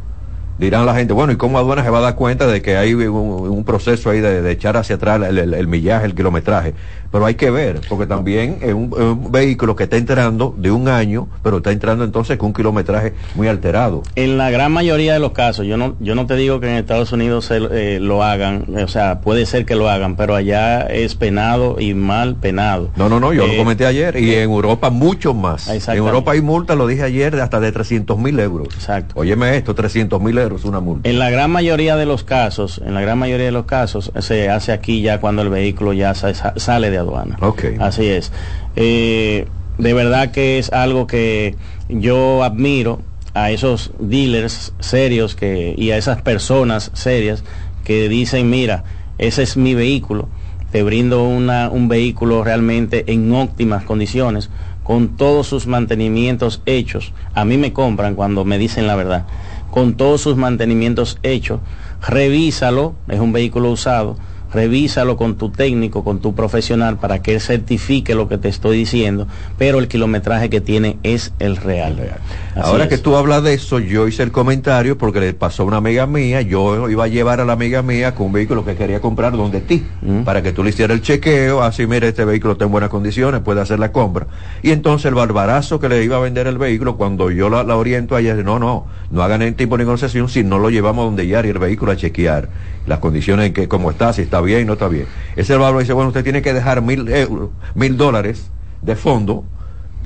dirán la gente, bueno, ¿y cómo aduana se va a dar cuenta de que hay un, proceso ahí de, echar hacia atrás el, millaje, el kilometraje? Pero hay que ver, porque también es un, vehículo que está entrando de un año, pero está entrando entonces con un kilometraje muy alterado. En la gran mayoría de los casos, yo no, yo no te digo que en Estados Unidos se, eh, lo hagan, o sea, puede ser que lo hagan, pero allá es penado y mal penado. No, no, no, yo lo eh, comenté ayer, y eh, en Europa mucho más. En Europa hay multa, lo dije ayer, de hasta de 300 mil euros. Exacto. Óyeme esto, 300 mil euros una multa. En la gran mayoría de los casos, en la gran mayoría de los casos, se hace aquí ya cuando el vehículo ya sale de aduana. Así es. Eh, de verdad que es algo que yo admiro a esos dealers serios que, y a esas personas serias que dicen, mira, ese es mi vehículo, te brindo una, un vehículo realmente en óptimas condiciones, con todos sus mantenimientos hechos. A mí me compran cuando me dicen la verdad con todos sus mantenimientos hechos, revísalo, es un vehículo usado, revísalo con tu técnico, con tu profesional, para que él certifique lo que te estoy diciendo, pero el kilometraje que tiene es el real. Ahora que tú hablas de eso, yo hice el comentario porque le pasó a una amiga mía, yo iba a llevar a la amiga mía con un vehículo que quería comprar donde ti, mm. para que tú le hicieras el chequeo, así mira, este vehículo está en buenas condiciones, puede hacer la compra. Y entonces el barbarazo que le iba a vender el vehículo, cuando yo la, oriento a ella, no, no, no hagan el tipo de negociación si no lo llevamos donde ya y el vehículo a chequear las condiciones en que, cómo está, si está bien, no está bien. Ese bárbaro dice, bueno, usted tiene que dejar mil euros, mil dólares de fondo,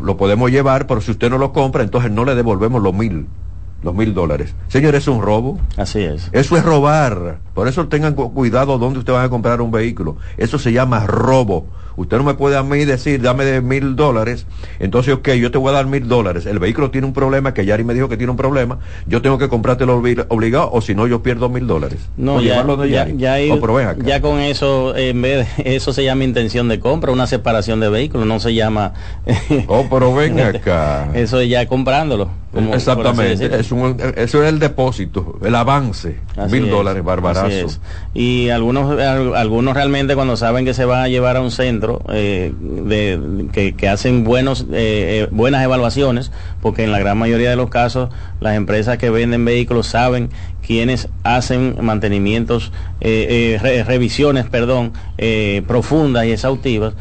lo podemos llevar, pero si usted no lo compra, entonces no le devolvemos los mil los mil dólares. Señor, es un robo. Así es. Eso es robar. Por eso tengan cuidado donde usted va a comprar un vehículo. Eso se llama robo. Usted no me puede a mí decir, dame de mil dólares. Entonces, ok, yo te voy a dar mil dólares. El vehículo tiene un problema, que Yari me dijo que tiene un problema. Yo tengo que comprártelo obligado, o si no, yo pierdo mil dólares. No, ya, ya, ya, ya, con eso, en vez de, eso se llama intención de compra, una separación de vehículos, no se llama... oh, pero ven acá. eso ya comprándolo. Exactamente, es un, eso es el depósito, el avance, mil dólares, barbarazo. Y algunos, algunos realmente cuando saben que se va a llevar a un centro eh, de, que, hacen buenos, eh, eh, buenas evaluaciones, porque en la gran mayoría de los casos las empresas que venden vehículos saben quienes hacen mantenimientos, revisiones, perdón, profundas y exhaustivas,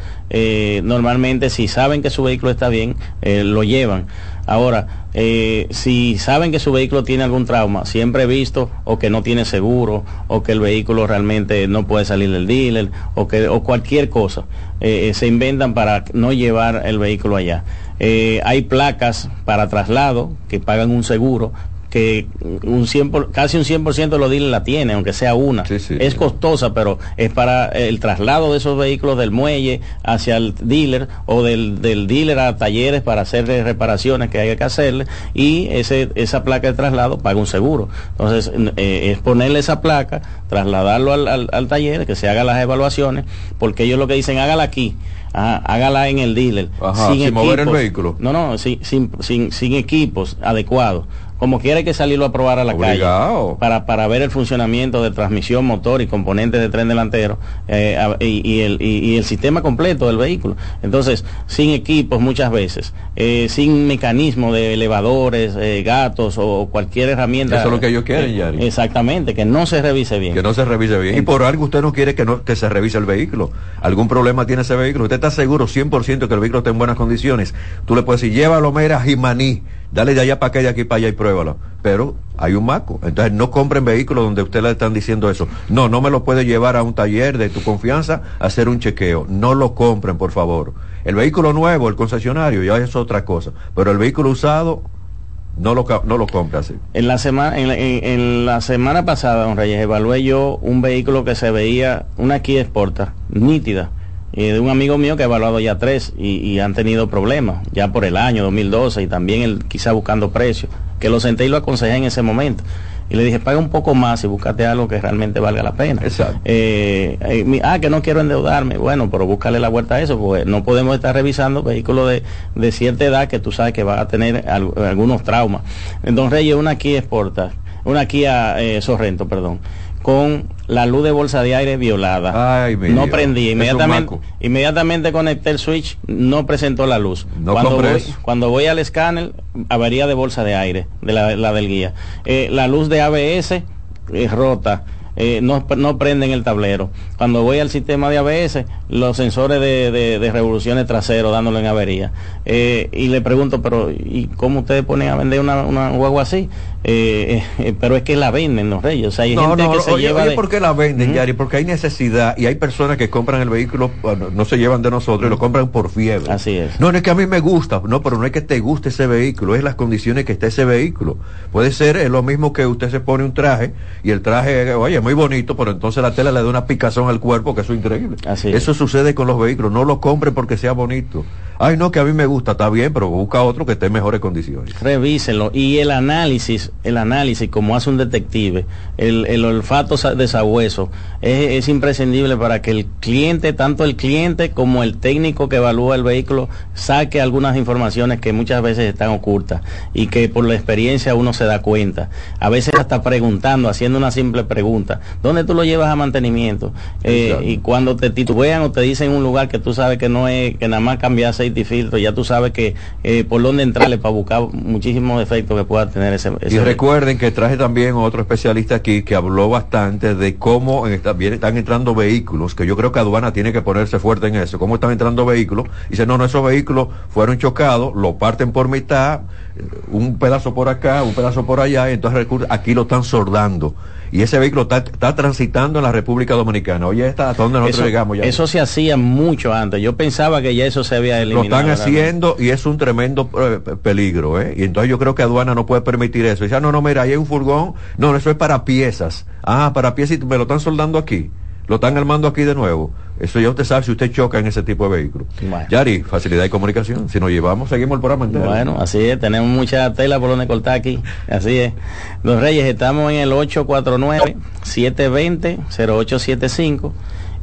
normalmente si saben que su vehículo está bien, lo llevan. Ahora, eh, si saben que su vehículo tiene algún trauma, siempre he visto o que no tiene seguro o que el vehículo realmente no puede salir del dealer o que o cualquier cosa, eh, eh, se inventan para no llevar el vehículo allá. hay placas para traslado que pagan un seguro, que un 100 casi un 100% de los dealers la tiene, aunque sea una. es costosa, pero es para el traslado de esos vehículos del muelle hacia el dealer o del, del dealer a talleres para hacer reparaciones que hay que hacerle y ese, esa placa de traslado paga un seguro. Entonces, eh, es ponerle esa placa, trasladarlo al, al, taller, que se haga las evaluaciones, porque ellos lo que dicen, hágala aquí. hágala en el dealer. sin, mover el vehículo. No, no, sin, sin, sin equipos adecuados como quiere que salirlo a probar a la calle para, para ver el funcionamiento de transmisión, motor y componentes de tren delantero eh, y, el, y, el, sistema completo del vehículo. Entonces, sin equipos muchas veces, eh, sin mecanismo de elevadores, eh, gatos o cualquier herramienta. Eso es lo que ellos quieren, Yari. Exactamente, que no se revise bien. Que no se revise bien. y por algo usted no quiere que, no, que se revise el vehículo. ¿Algún problema tiene ese vehículo? ¿Usted está seguro 100% que el vehículo está en buenas condiciones? Tú le puedes decir, llévalo, mira, Jimaní dale de allá para acá, de aquí para allá y pruébalo. Pero hay un maco. Entonces no compren vehículos donde usted le están diciendo eso. No, no me lo puede llevar a un taller de tu confianza a hacer un chequeo. No lo compren, por favor. El vehículo nuevo, el concesionario, ya es otra cosa. Pero el vehículo usado, no lo, no lo así. En la, semana, en, la, semana pasada, don Reyes, evalué yo un vehículo que se veía, una Kia Sportage, nítida de un amigo mío que ha evaluado ya tres y, han tenido problemas ya por el año 2012 y también él quizá buscando precios, que lo senté y lo aconsejé en ese momento. Y le dije, paga un poco más y búscate algo que realmente valga la pena. Exacto. Eh, eh, ah, que no quiero endeudarme. Bueno, pero búscale la vuelta a eso, porque no podemos estar revisando vehículos de, de cierta edad que tú sabes que va a tener algunos traumas. Don Reyes, una Kia Sportage, una Kia eh, Sorrento, perdón con la luz de bolsa de aire violada. no prendía. Inmediatamente, inmediatamente conecté el switch, no presentó la luz. cuando, voy, cuando voy al escáner, avaría de bolsa de aire, de la, del guía. Eh, la luz de ABS es eh, rota. Eh, no, no prenden el tablero. Cuando voy al sistema de ABS, los sensores de, de, revoluciones traseros dándolo en avería. y le pregunto, pero ¿y cómo ustedes ponen a vender una, una guagua así? Eh, eh, pero es que la venden los reyes. O sea, hay gente que se lleva ¿por qué la venden, Yari? Porque hay necesidad y hay personas que compran el vehículo, no se llevan de nosotros y lo compran por fiebre. Así es. No, no es que a mí me gusta, no, pero no es que te guste ese vehículo, es las condiciones que está ese vehículo. Puede ser es lo mismo que usted se pone un traje y el traje, oye, es muy bonito, pero entonces la tela le da una picazón al cuerpo, que eso es increíble. Así Eso sucede con los vehículos, no lo compren porque sea bonito. Ay, no, que a mí me gusta, está bien, pero busca otro que esté en mejores condiciones. Revísenlo. Y el análisis, el análisis, como hace un detective, el, el olfato de sabueso, es, es, imprescindible para que el cliente, tanto el cliente como el técnico que evalúa el vehículo, saque algunas informaciones que muchas veces están ocultas y que por la experiencia uno se da cuenta. A veces hasta preguntando, haciendo una simple pregunta, ¿dónde tú lo llevas a mantenimiento? Eh, y cuando te titubean o te dicen un lugar que tú sabes que no es, que nada más cambiase y filtro, ya tú sabes que eh, por dónde entrarle para buscar muchísimos defectos que pueda tener ese, Y recuerden que traje también otro especialista aquí que habló bastante de cómo están entrando vehículos, que yo creo que aduana tiene que ponerse fuerte en eso, cómo están entrando vehículos, y dice, no, no, esos vehículos fueron chocados, lo parten por mitad, un pedazo por acá, un pedazo por allá, y entonces aquí lo están sordando y ese vehículo está, transitando en la República Dominicana. Oye, ¿hasta dónde nosotros llegamos ya? Eso se hacía mucho antes. Yo pensaba que ya eso se había eliminado. Lo están haciendo y es un tremendo eh, peligro, ¿eh? Y entonces yo creo que aduana no puede permitir eso. Dice, ah, no, no, mira, ahí hay un furgón. No, eso es para piezas. Ah, para piezas y me lo están soldando aquí. Lo están armando aquí de nuevo. Eso ya usted sabe si usted choca en ese tipo de vehículo. Yari, facilidad y comunicación. Si nos llevamos, seguimos el programa Bueno, así es. Tenemos mucha tela por donde cortar aquí. Así es. Los Reyes, estamos en el 849-720-0875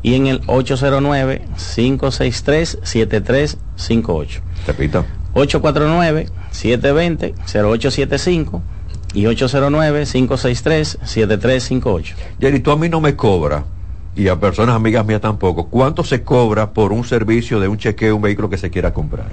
y en el 809-563-7358. Repita. 849-720-0875 y 809-563-7358. Jerry, tú a mí no me cobras y a personas amigas mías tampoco. ¿Cuánto se cobra por un servicio de un chequeo, un vehículo que se quiera comprar?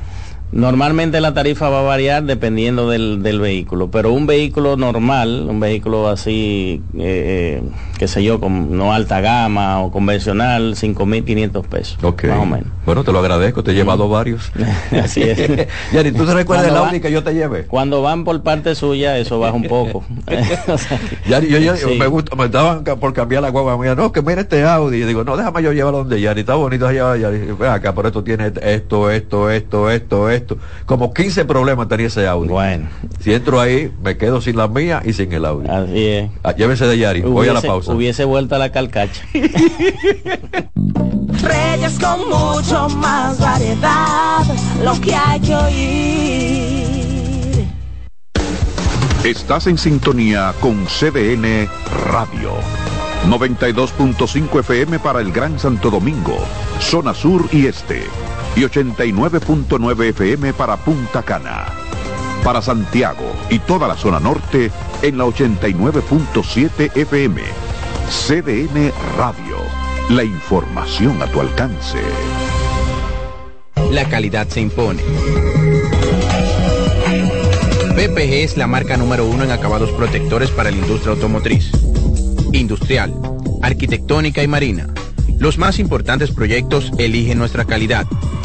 Normalmente la tarifa va a variar dependiendo del, vehículo, pero un vehículo normal, un vehículo así, eh, eh, qué sé yo, con no alta gama o convencional, 5.500 pesos, más o menos. Bueno, te lo agradezco, te he llevado varios. así es. Yari, ¿tú te recuerdas de la única que yo te llevé? Cuando van por parte suya, eso baja un poco. Yari, yo, me gusta, me estaban por cambiar la guagua mía, no, que mira este Audi, y digo, no, déjame yo llevarlo donde Yari, está bonito allá, Yari, ve acá, por esto tiene esto, esto, esto, esto, esto como 15 problemas tenía ese audio. Bueno. Si entro ahí, me quedo sin la mía y sin el audio. Así es. Ah, llévense de Yari, voy a la pausa. Hubiese vuelto a la calcacha. Reyes con mucho más variedad, lo que hay que oír. Estás en sintonía con CDN Radio. 92.5 FM para el Gran Santo Domingo, zona sur y este y 89.9 FM para Punta Cana. Para Santiago y toda la zona norte en la 89.7 FM. CDN Radio. La información a tu alcance. La calidad se impone. PPG es la marca número uno en acabados protectores para la industria automotriz, industrial, arquitectónica y marina. Los más importantes proyectos eligen nuestra calidad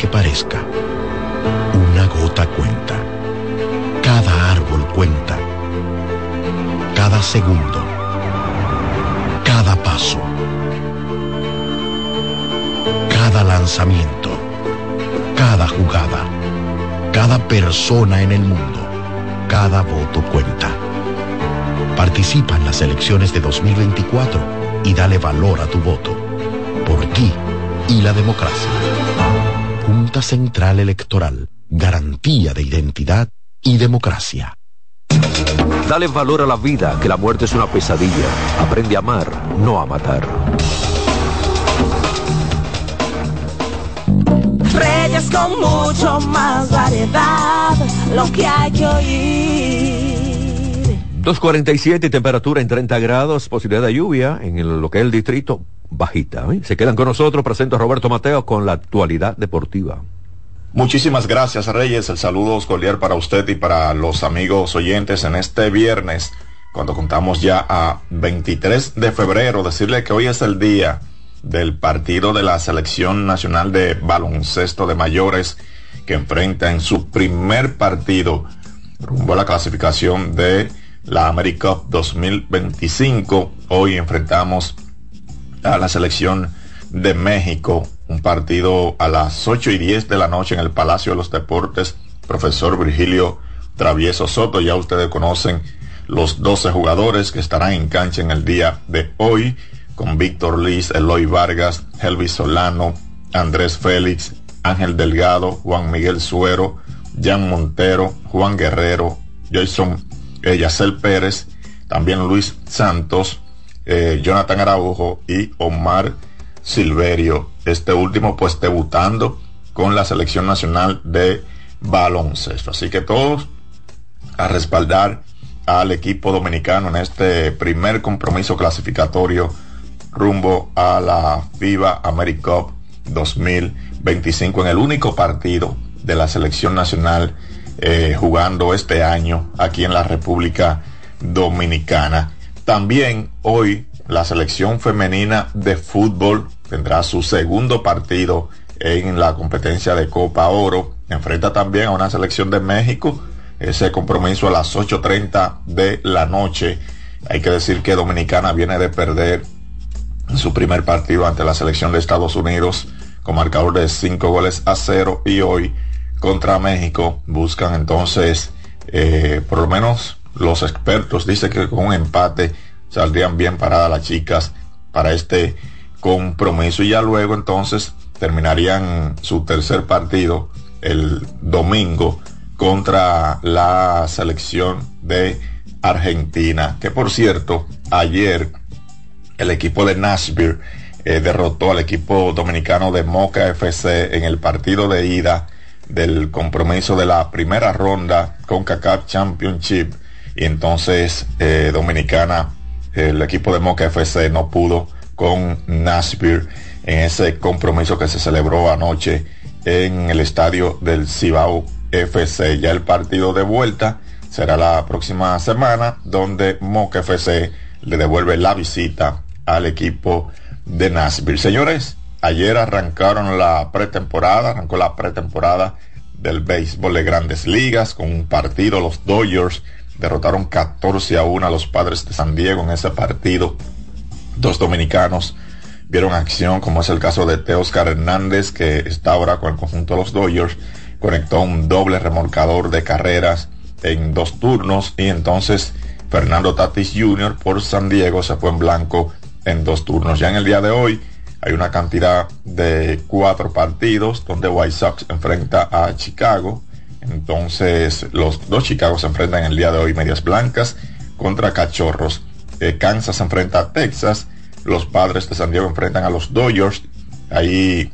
Que parezca, una gota cuenta. Cada árbol cuenta. Cada segundo. Cada paso. Cada lanzamiento. Cada jugada. Cada persona en el mundo. Cada voto cuenta. Participa en las elecciones de 2024 y dale valor a tu voto. Por ti y la democracia. Junta Central Electoral, garantía de identidad y democracia. Dale valor a la vida, que la muerte es una pesadilla. Aprende a amar, no a matar. Reyes con mucho más variedad, lo que hay que oír. 2.47 temperatura en 30 grados, posibilidad de lluvia en lo que es el distrito bajita. ¿eh? Se quedan con nosotros, presento a Roberto Mateo con la actualidad deportiva. Muchísimas gracias Reyes, el saludo cordial para usted y para los amigos oyentes en este viernes, cuando contamos ya a 23 de febrero, decirle que hoy es el día del partido de la Selección Nacional de Baloncesto de Mayores que enfrenta en su primer partido rumbo a la clasificación de la America 2025. Hoy enfrentamos a la selección de México. Un partido a las 8 y 10 de la noche en el Palacio de los Deportes. Profesor Virgilio Travieso Soto. Ya ustedes conocen los 12 jugadores que estarán en cancha en el día de hoy. Con Víctor Liz, Eloy Vargas, Helvis Solano, Andrés Félix, Ángel Delgado, Juan Miguel Suero, Jan Montero, Juan Guerrero, Jason eh, Pérez, también Luis Santos, eh, Jonathan Araujo y Omar Silverio. Este último pues debutando con la selección nacional de baloncesto. Así que todos a respaldar al equipo dominicano en este primer compromiso clasificatorio rumbo a la FIBA AmeriCup 2025 en el único partido de la selección nacional eh, jugando este año aquí en la República Dominicana. También hoy la selección femenina de fútbol tendrá su segundo partido en la competencia de Copa Oro. Enfrenta también a una selección de México. Ese compromiso a las 8.30 de la noche. Hay que decir que Dominicana viene de perder su primer partido ante la selección de Estados Unidos con marcador de 5 goles a 0 y hoy contra México buscan entonces eh, por lo menos los expertos dicen que con un empate saldrían bien paradas las chicas para este compromiso. Y ya luego entonces terminarían su tercer partido el domingo contra la selección de Argentina que por cierto ayer el equipo de Nashville eh, derrotó al equipo dominicano de Moca FC en el partido de ida del compromiso de la primera ronda con CACAP Championship y entonces eh, Dominicana, el equipo de Moca FC no pudo con Nashville en ese compromiso que se celebró anoche en el estadio del Cibao FC. Ya el partido de vuelta será la próxima semana donde Moca FC le devuelve la visita al equipo de Nashville. Señores, ayer arrancaron la pretemporada, arrancó la pretemporada del béisbol de grandes ligas con un partido. Los Dodgers derrotaron 14 a 1 a los padres de San Diego en ese partido. Dos dominicanos vieron acción, como es el caso de Teoscar Hernández, que está ahora con el conjunto de los Dodgers. Conectó un doble remolcador de carreras en dos turnos y entonces Fernando Tatis Jr. por San Diego se fue en blanco en dos turnos. Ya en el día de hoy hay una cantidad de cuatro partidos donde White Sox enfrenta a Chicago. Entonces los dos Chicago se enfrentan el día de hoy medias blancas contra Cachorros. Eh, Kansas se enfrenta a Texas. Los padres de San Diego enfrentan a los Dodgers. Ahí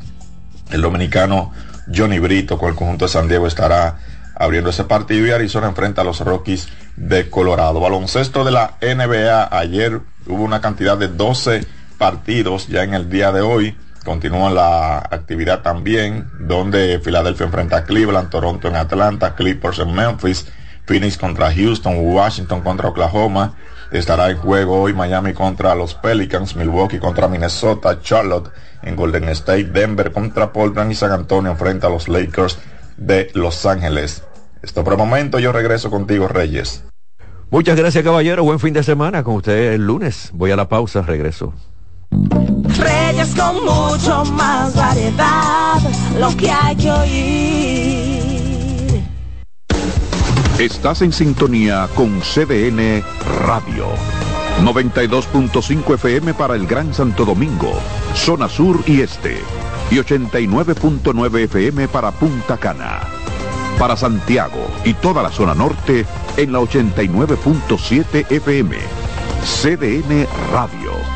el dominicano Johnny Brito con el conjunto de San Diego estará abriendo ese partido y Arizona enfrenta a los Rockies de Colorado. Baloncesto de la NBA ayer hubo una cantidad de 12 partidos ya en el día de hoy. Continúa la actividad también, donde Filadelfia enfrenta a Cleveland, Toronto en Atlanta, Clippers en Memphis, Phoenix contra Houston, Washington contra Oklahoma. Estará en juego hoy Miami contra los Pelicans, Milwaukee contra Minnesota, Charlotte en Golden State, Denver contra Portland y San Antonio enfrenta a los Lakers de Los Ángeles. Esto por el momento, yo regreso contigo, Reyes. Muchas gracias, caballero. Buen fin de semana con usted el lunes. Voy a la pausa, regreso. Reyes con mucho más variedad, lo que hay que oír. Estás en sintonía con CDN Radio. 92.5 FM para el Gran Santo Domingo, zona sur y este. Y 89.9 FM para Punta Cana para Santiago y toda la zona norte en la 89.7 FM. CDN Radio.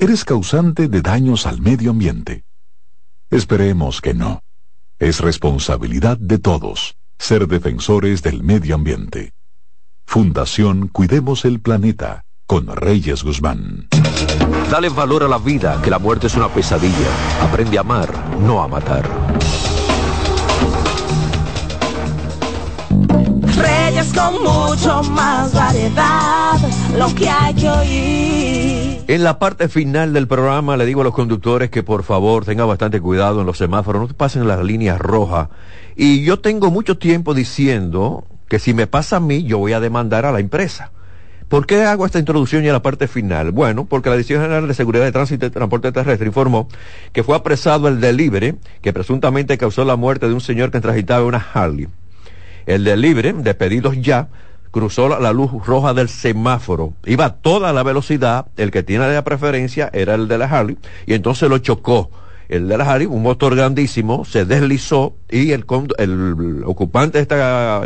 Eres causante de daños al medio ambiente. Esperemos que no. Es responsabilidad de todos ser defensores del medio ambiente. Fundación Cuidemos el Planeta con Reyes Guzmán. Dale valor a la vida, que la muerte es una pesadilla. Aprende a amar, no a matar. Reyes con mucho más variedad, lo que hay que oír. En la parte final del programa le digo a los conductores que por favor tengan bastante cuidado en los semáforos, no pasen las líneas rojas. Y yo tengo mucho tiempo diciendo que si me pasa a mí, yo voy a demandar a la empresa. ¿Por qué hago esta introducción y a la parte final? Bueno, porque la Dirección General de Seguridad de Tránsito y Transporte Terrestre informó que fue apresado el delivery que presuntamente causó la muerte de un señor que transitaba una Harley. El delivery de pedidos ya cruzó la, luz roja del semáforo. Iba a toda la velocidad, el que tiene la preferencia era el de la Harley, y entonces lo chocó. El de la Harley, un motor grandísimo, se deslizó y el, el ocupante de esta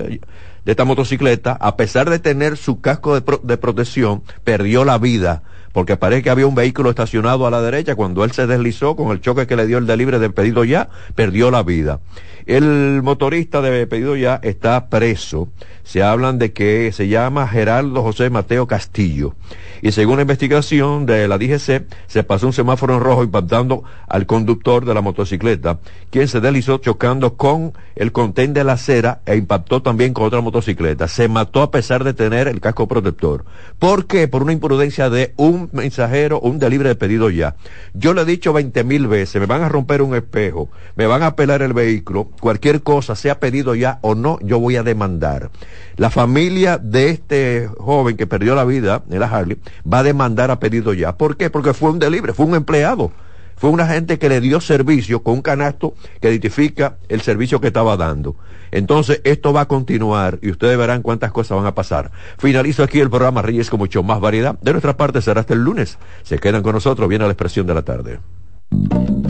de esta motocicleta, a pesar de tener su casco de, de protección, perdió la vida porque parece que había un vehículo estacionado a la derecha, cuando él se deslizó con el choque que le dio el delibre de pedido ya, perdió la vida. El motorista de pedido ya está preso. Se hablan de que se llama Geraldo José Mateo Castillo. Y según la investigación de la DGC, se pasó un semáforo en rojo impactando al conductor de la motocicleta, quien se deslizó chocando con el contén de la acera e impactó también con otra motocicleta. Se mató a pesar de tener el casco protector. ¿Por qué? Por una imprudencia de un mensajero, un delibre de pedido ya. Yo le he dicho veinte mil veces, me van a romper un espejo, me van a pelar el vehículo, cualquier cosa, sea pedido ya o no, yo voy a demandar. La familia de este joven que perdió la vida en la Harley va a demandar a pedido ya. ¿Por qué? Porque fue un delibre, fue un empleado. Fue una gente que le dio servicio con un canasto que identifica el servicio que estaba dando. Entonces, esto va a continuar y ustedes verán cuántas cosas van a pasar. Finalizo aquí el programa Reyes con mucho más variedad. De nuestra parte será hasta el lunes. Se quedan con nosotros. Viene la expresión de la tarde.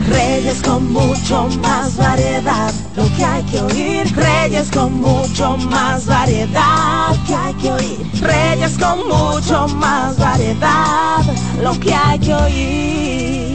Reyes con mucho más variedad, lo que hay que oír. Reyes con mucho más variedad, lo que hay que oír. Reyes con mucho más variedad, lo que hay que oír.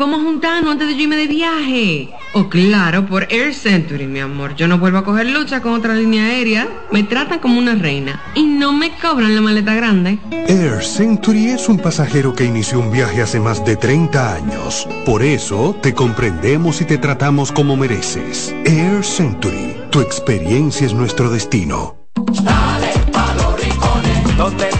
Vamos juntarnos antes de yo irme de viaje. Oh, claro, por Air Century, mi amor. Yo no vuelvo a coger lucha con otra línea aérea. Me tratan como una reina y no me cobran la maleta grande. Air Century es un pasajero que inició un viaje hace más de 30 años. Por eso te comprendemos y te tratamos como mereces. Air Century, tu experiencia es nuestro destino. Dale pa los rincones,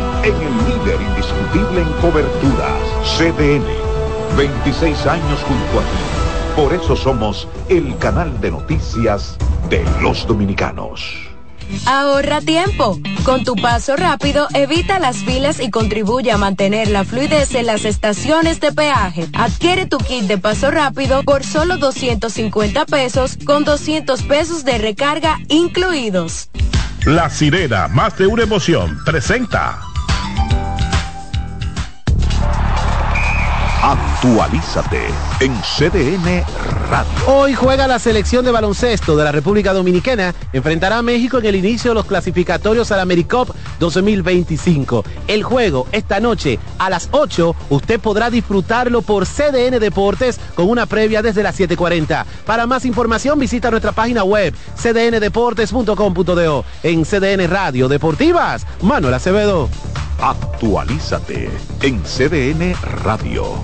en el líder indiscutible en coberturas, CDN. 26 años junto a ti. Por eso somos el canal de noticias de los dominicanos. Ahorra tiempo. Con tu paso rápido, evita las filas y contribuye a mantener la fluidez en las estaciones de peaje. Adquiere tu kit de paso rápido por solo 250 pesos con 200 pesos de recarga incluidos. La sirena, más de una emoción, presenta. Actualízate en CDN Radio. Hoy juega la selección de baloncesto de la República Dominicana. Enfrentará a México en el inicio de los clasificatorios al AmeriCup 2025. El juego esta noche a las 8 usted podrá disfrutarlo por CDN Deportes con una previa desde las 7.40. Para más información visita nuestra página web cdndeportes.com.do en CDN Radio Deportivas. Manuel Acevedo. Actualízate en CDN Radio.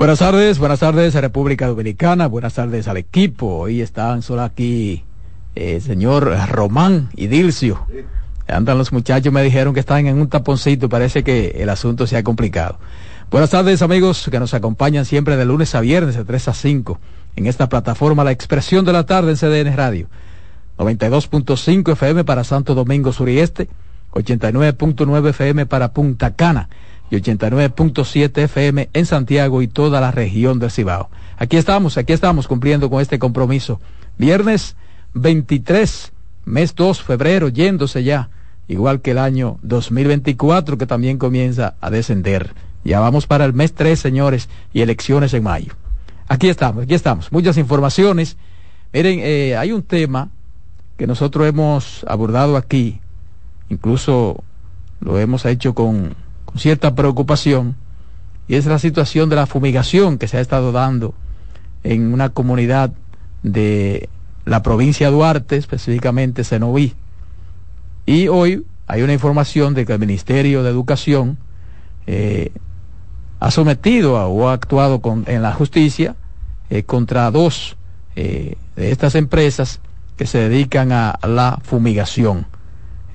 Buenas tardes, buenas tardes a República Dominicana, buenas tardes al equipo. Hoy están solo aquí el eh, señor Román y Dilcio. Andan los muchachos, me dijeron que están en un taponcito, parece que el asunto se ha complicado. Buenas tardes amigos que nos acompañan siempre de lunes a viernes de 3 a 5 en esta plataforma La Expresión de la Tarde en CDN Radio. 92.5 FM para Santo Domingo Sur y Este, 89.9 FM para Punta Cana y 89.7 FM en Santiago y toda la región del Cibao. Aquí estamos, aquí estamos cumpliendo con este compromiso. Viernes 23, mes 2, febrero, yéndose ya, igual que el año 2024 que también comienza a descender. Ya vamos para el mes 3, señores, y elecciones en mayo. Aquí estamos, aquí estamos. Muchas informaciones. Miren, eh, hay un tema que nosotros hemos abordado aquí, incluso lo hemos hecho con con cierta preocupación y es la situación de la fumigación que se ha estado dando en una comunidad de la provincia de Duarte, específicamente Senoví. Y hoy hay una información de que el Ministerio de Educación eh, ha sometido o ha actuado con, en la justicia eh, contra dos eh, de estas empresas que se dedican a, la fumigación.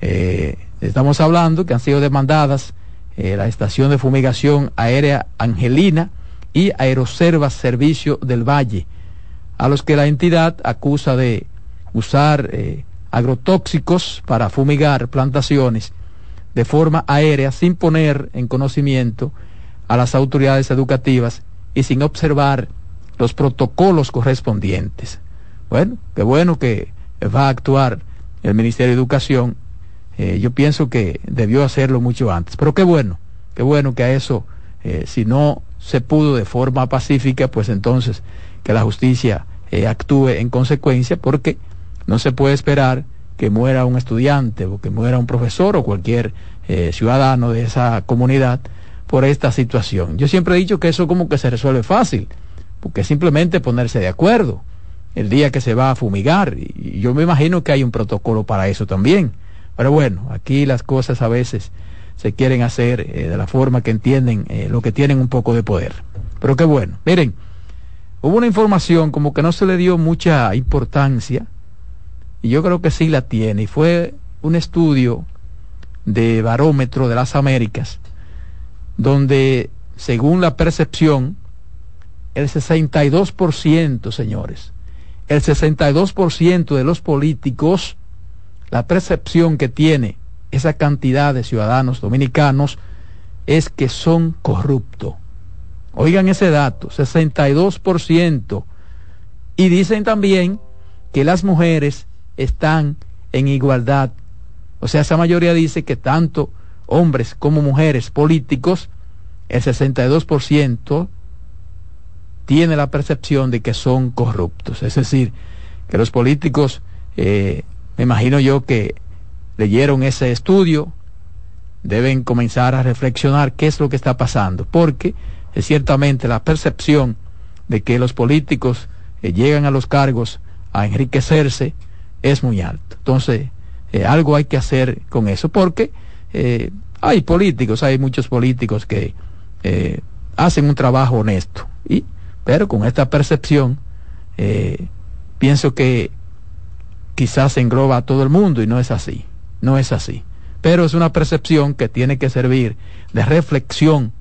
estamos hablando que han sido demandadas eh, la estación de fumigación aérea Angelina y Aeroservas Servicio del Valle, a los que la entidad acusa de usar eh, agrotóxicos para fumigar plantaciones de forma aérea sin poner en conocimiento a las autoridades educativas y sin observar los protocolos correspondientes. Bueno, qué bueno que va a actuar el Ministerio de Educación eh, yo pienso que debió hacerlo mucho antes. Pero qué bueno, qué bueno que a eso, eh, si no se pudo de forma pacífica, pues entonces que la justicia eh, actúe en consecuencia, porque no se puede esperar que muera un estudiante o que muera un profesor o cualquier ciudadano de esa comunidad por esta situación. Yo siempre he dicho que eso como que se resuelve fácil, porque simplemente ponerse de acuerdo el día que se va a fumigar. Y yo me imagino que hay un protocolo para eso también pero bueno, aquí las cosas a veces se quieren hacer eh, de la forma que entienden eh, lo que tienen un poco de poder. Pero qué bueno. Miren, hubo una información como que no se le dio mucha importancia, y yo creo que sí la tiene, y fue un estudio de barómetro de las Américas, donde según la percepción, el 62%, señores, el 62% de los políticos la percepción que tiene esa cantidad de ciudadanos dominicanos es que son corruptos. Oigan ese dato, 62%. Y dicen también que las mujeres están en igualdad. O sea, esa mayoría dice que tanto hombres como mujeres políticos, el 62% tiene la percepción de que son corruptos. Es decir, que los políticos eh, me imagino yo que leyeron ese estudio, deben comenzar a reflexionar qué es lo que está pasando, porque ciertamente la percepción de que los políticos eh, llegan a los cargos a enriquecerse es muy alto. Entonces, eh, algo hay que hacer con eso, porque eh, hay políticos, hay muchos políticos que hacen un trabajo honesto, y, pero con esta percepción, pienso que quizás engloba a todo el mundo y no es así, no es así. Pero es una percepción que tiene que servir de reflexión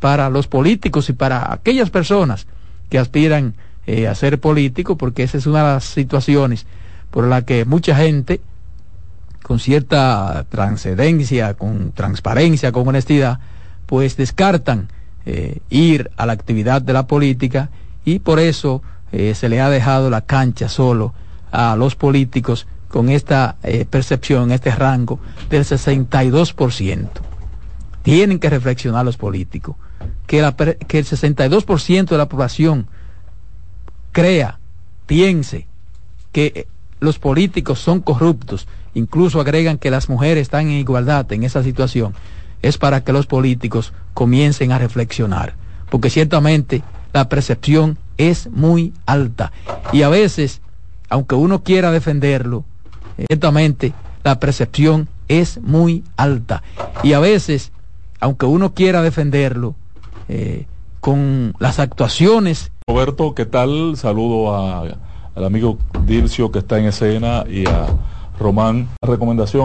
para los políticos y para aquellas personas que aspiran eh, a ser políticos, porque esa es una de las situaciones por la que mucha gente, con cierta transcendencia, con transparencia, con honestidad, pues descartan eh, ir a la actividad de la política y por eso eh, se le ha dejado la cancha solo a los políticos con esta eh, percepción, este rango del 62%. Tienen que reflexionar los políticos, que, que el 62% de la población crea, piense que los políticos son corruptos, incluso agregan que las mujeres están en igualdad en esa situación, es para que los políticos comiencen a reflexionar, porque ciertamente la percepción es muy alta y a veces, aunque uno quiera defenderlo, ciertamente la percepción es muy alta y a veces, aunque uno quiera defenderlo, eh, con las actuaciones. Roberto, ¿qué tal? Saludo al amigo Dircio que está en escena y a Román. Recomendación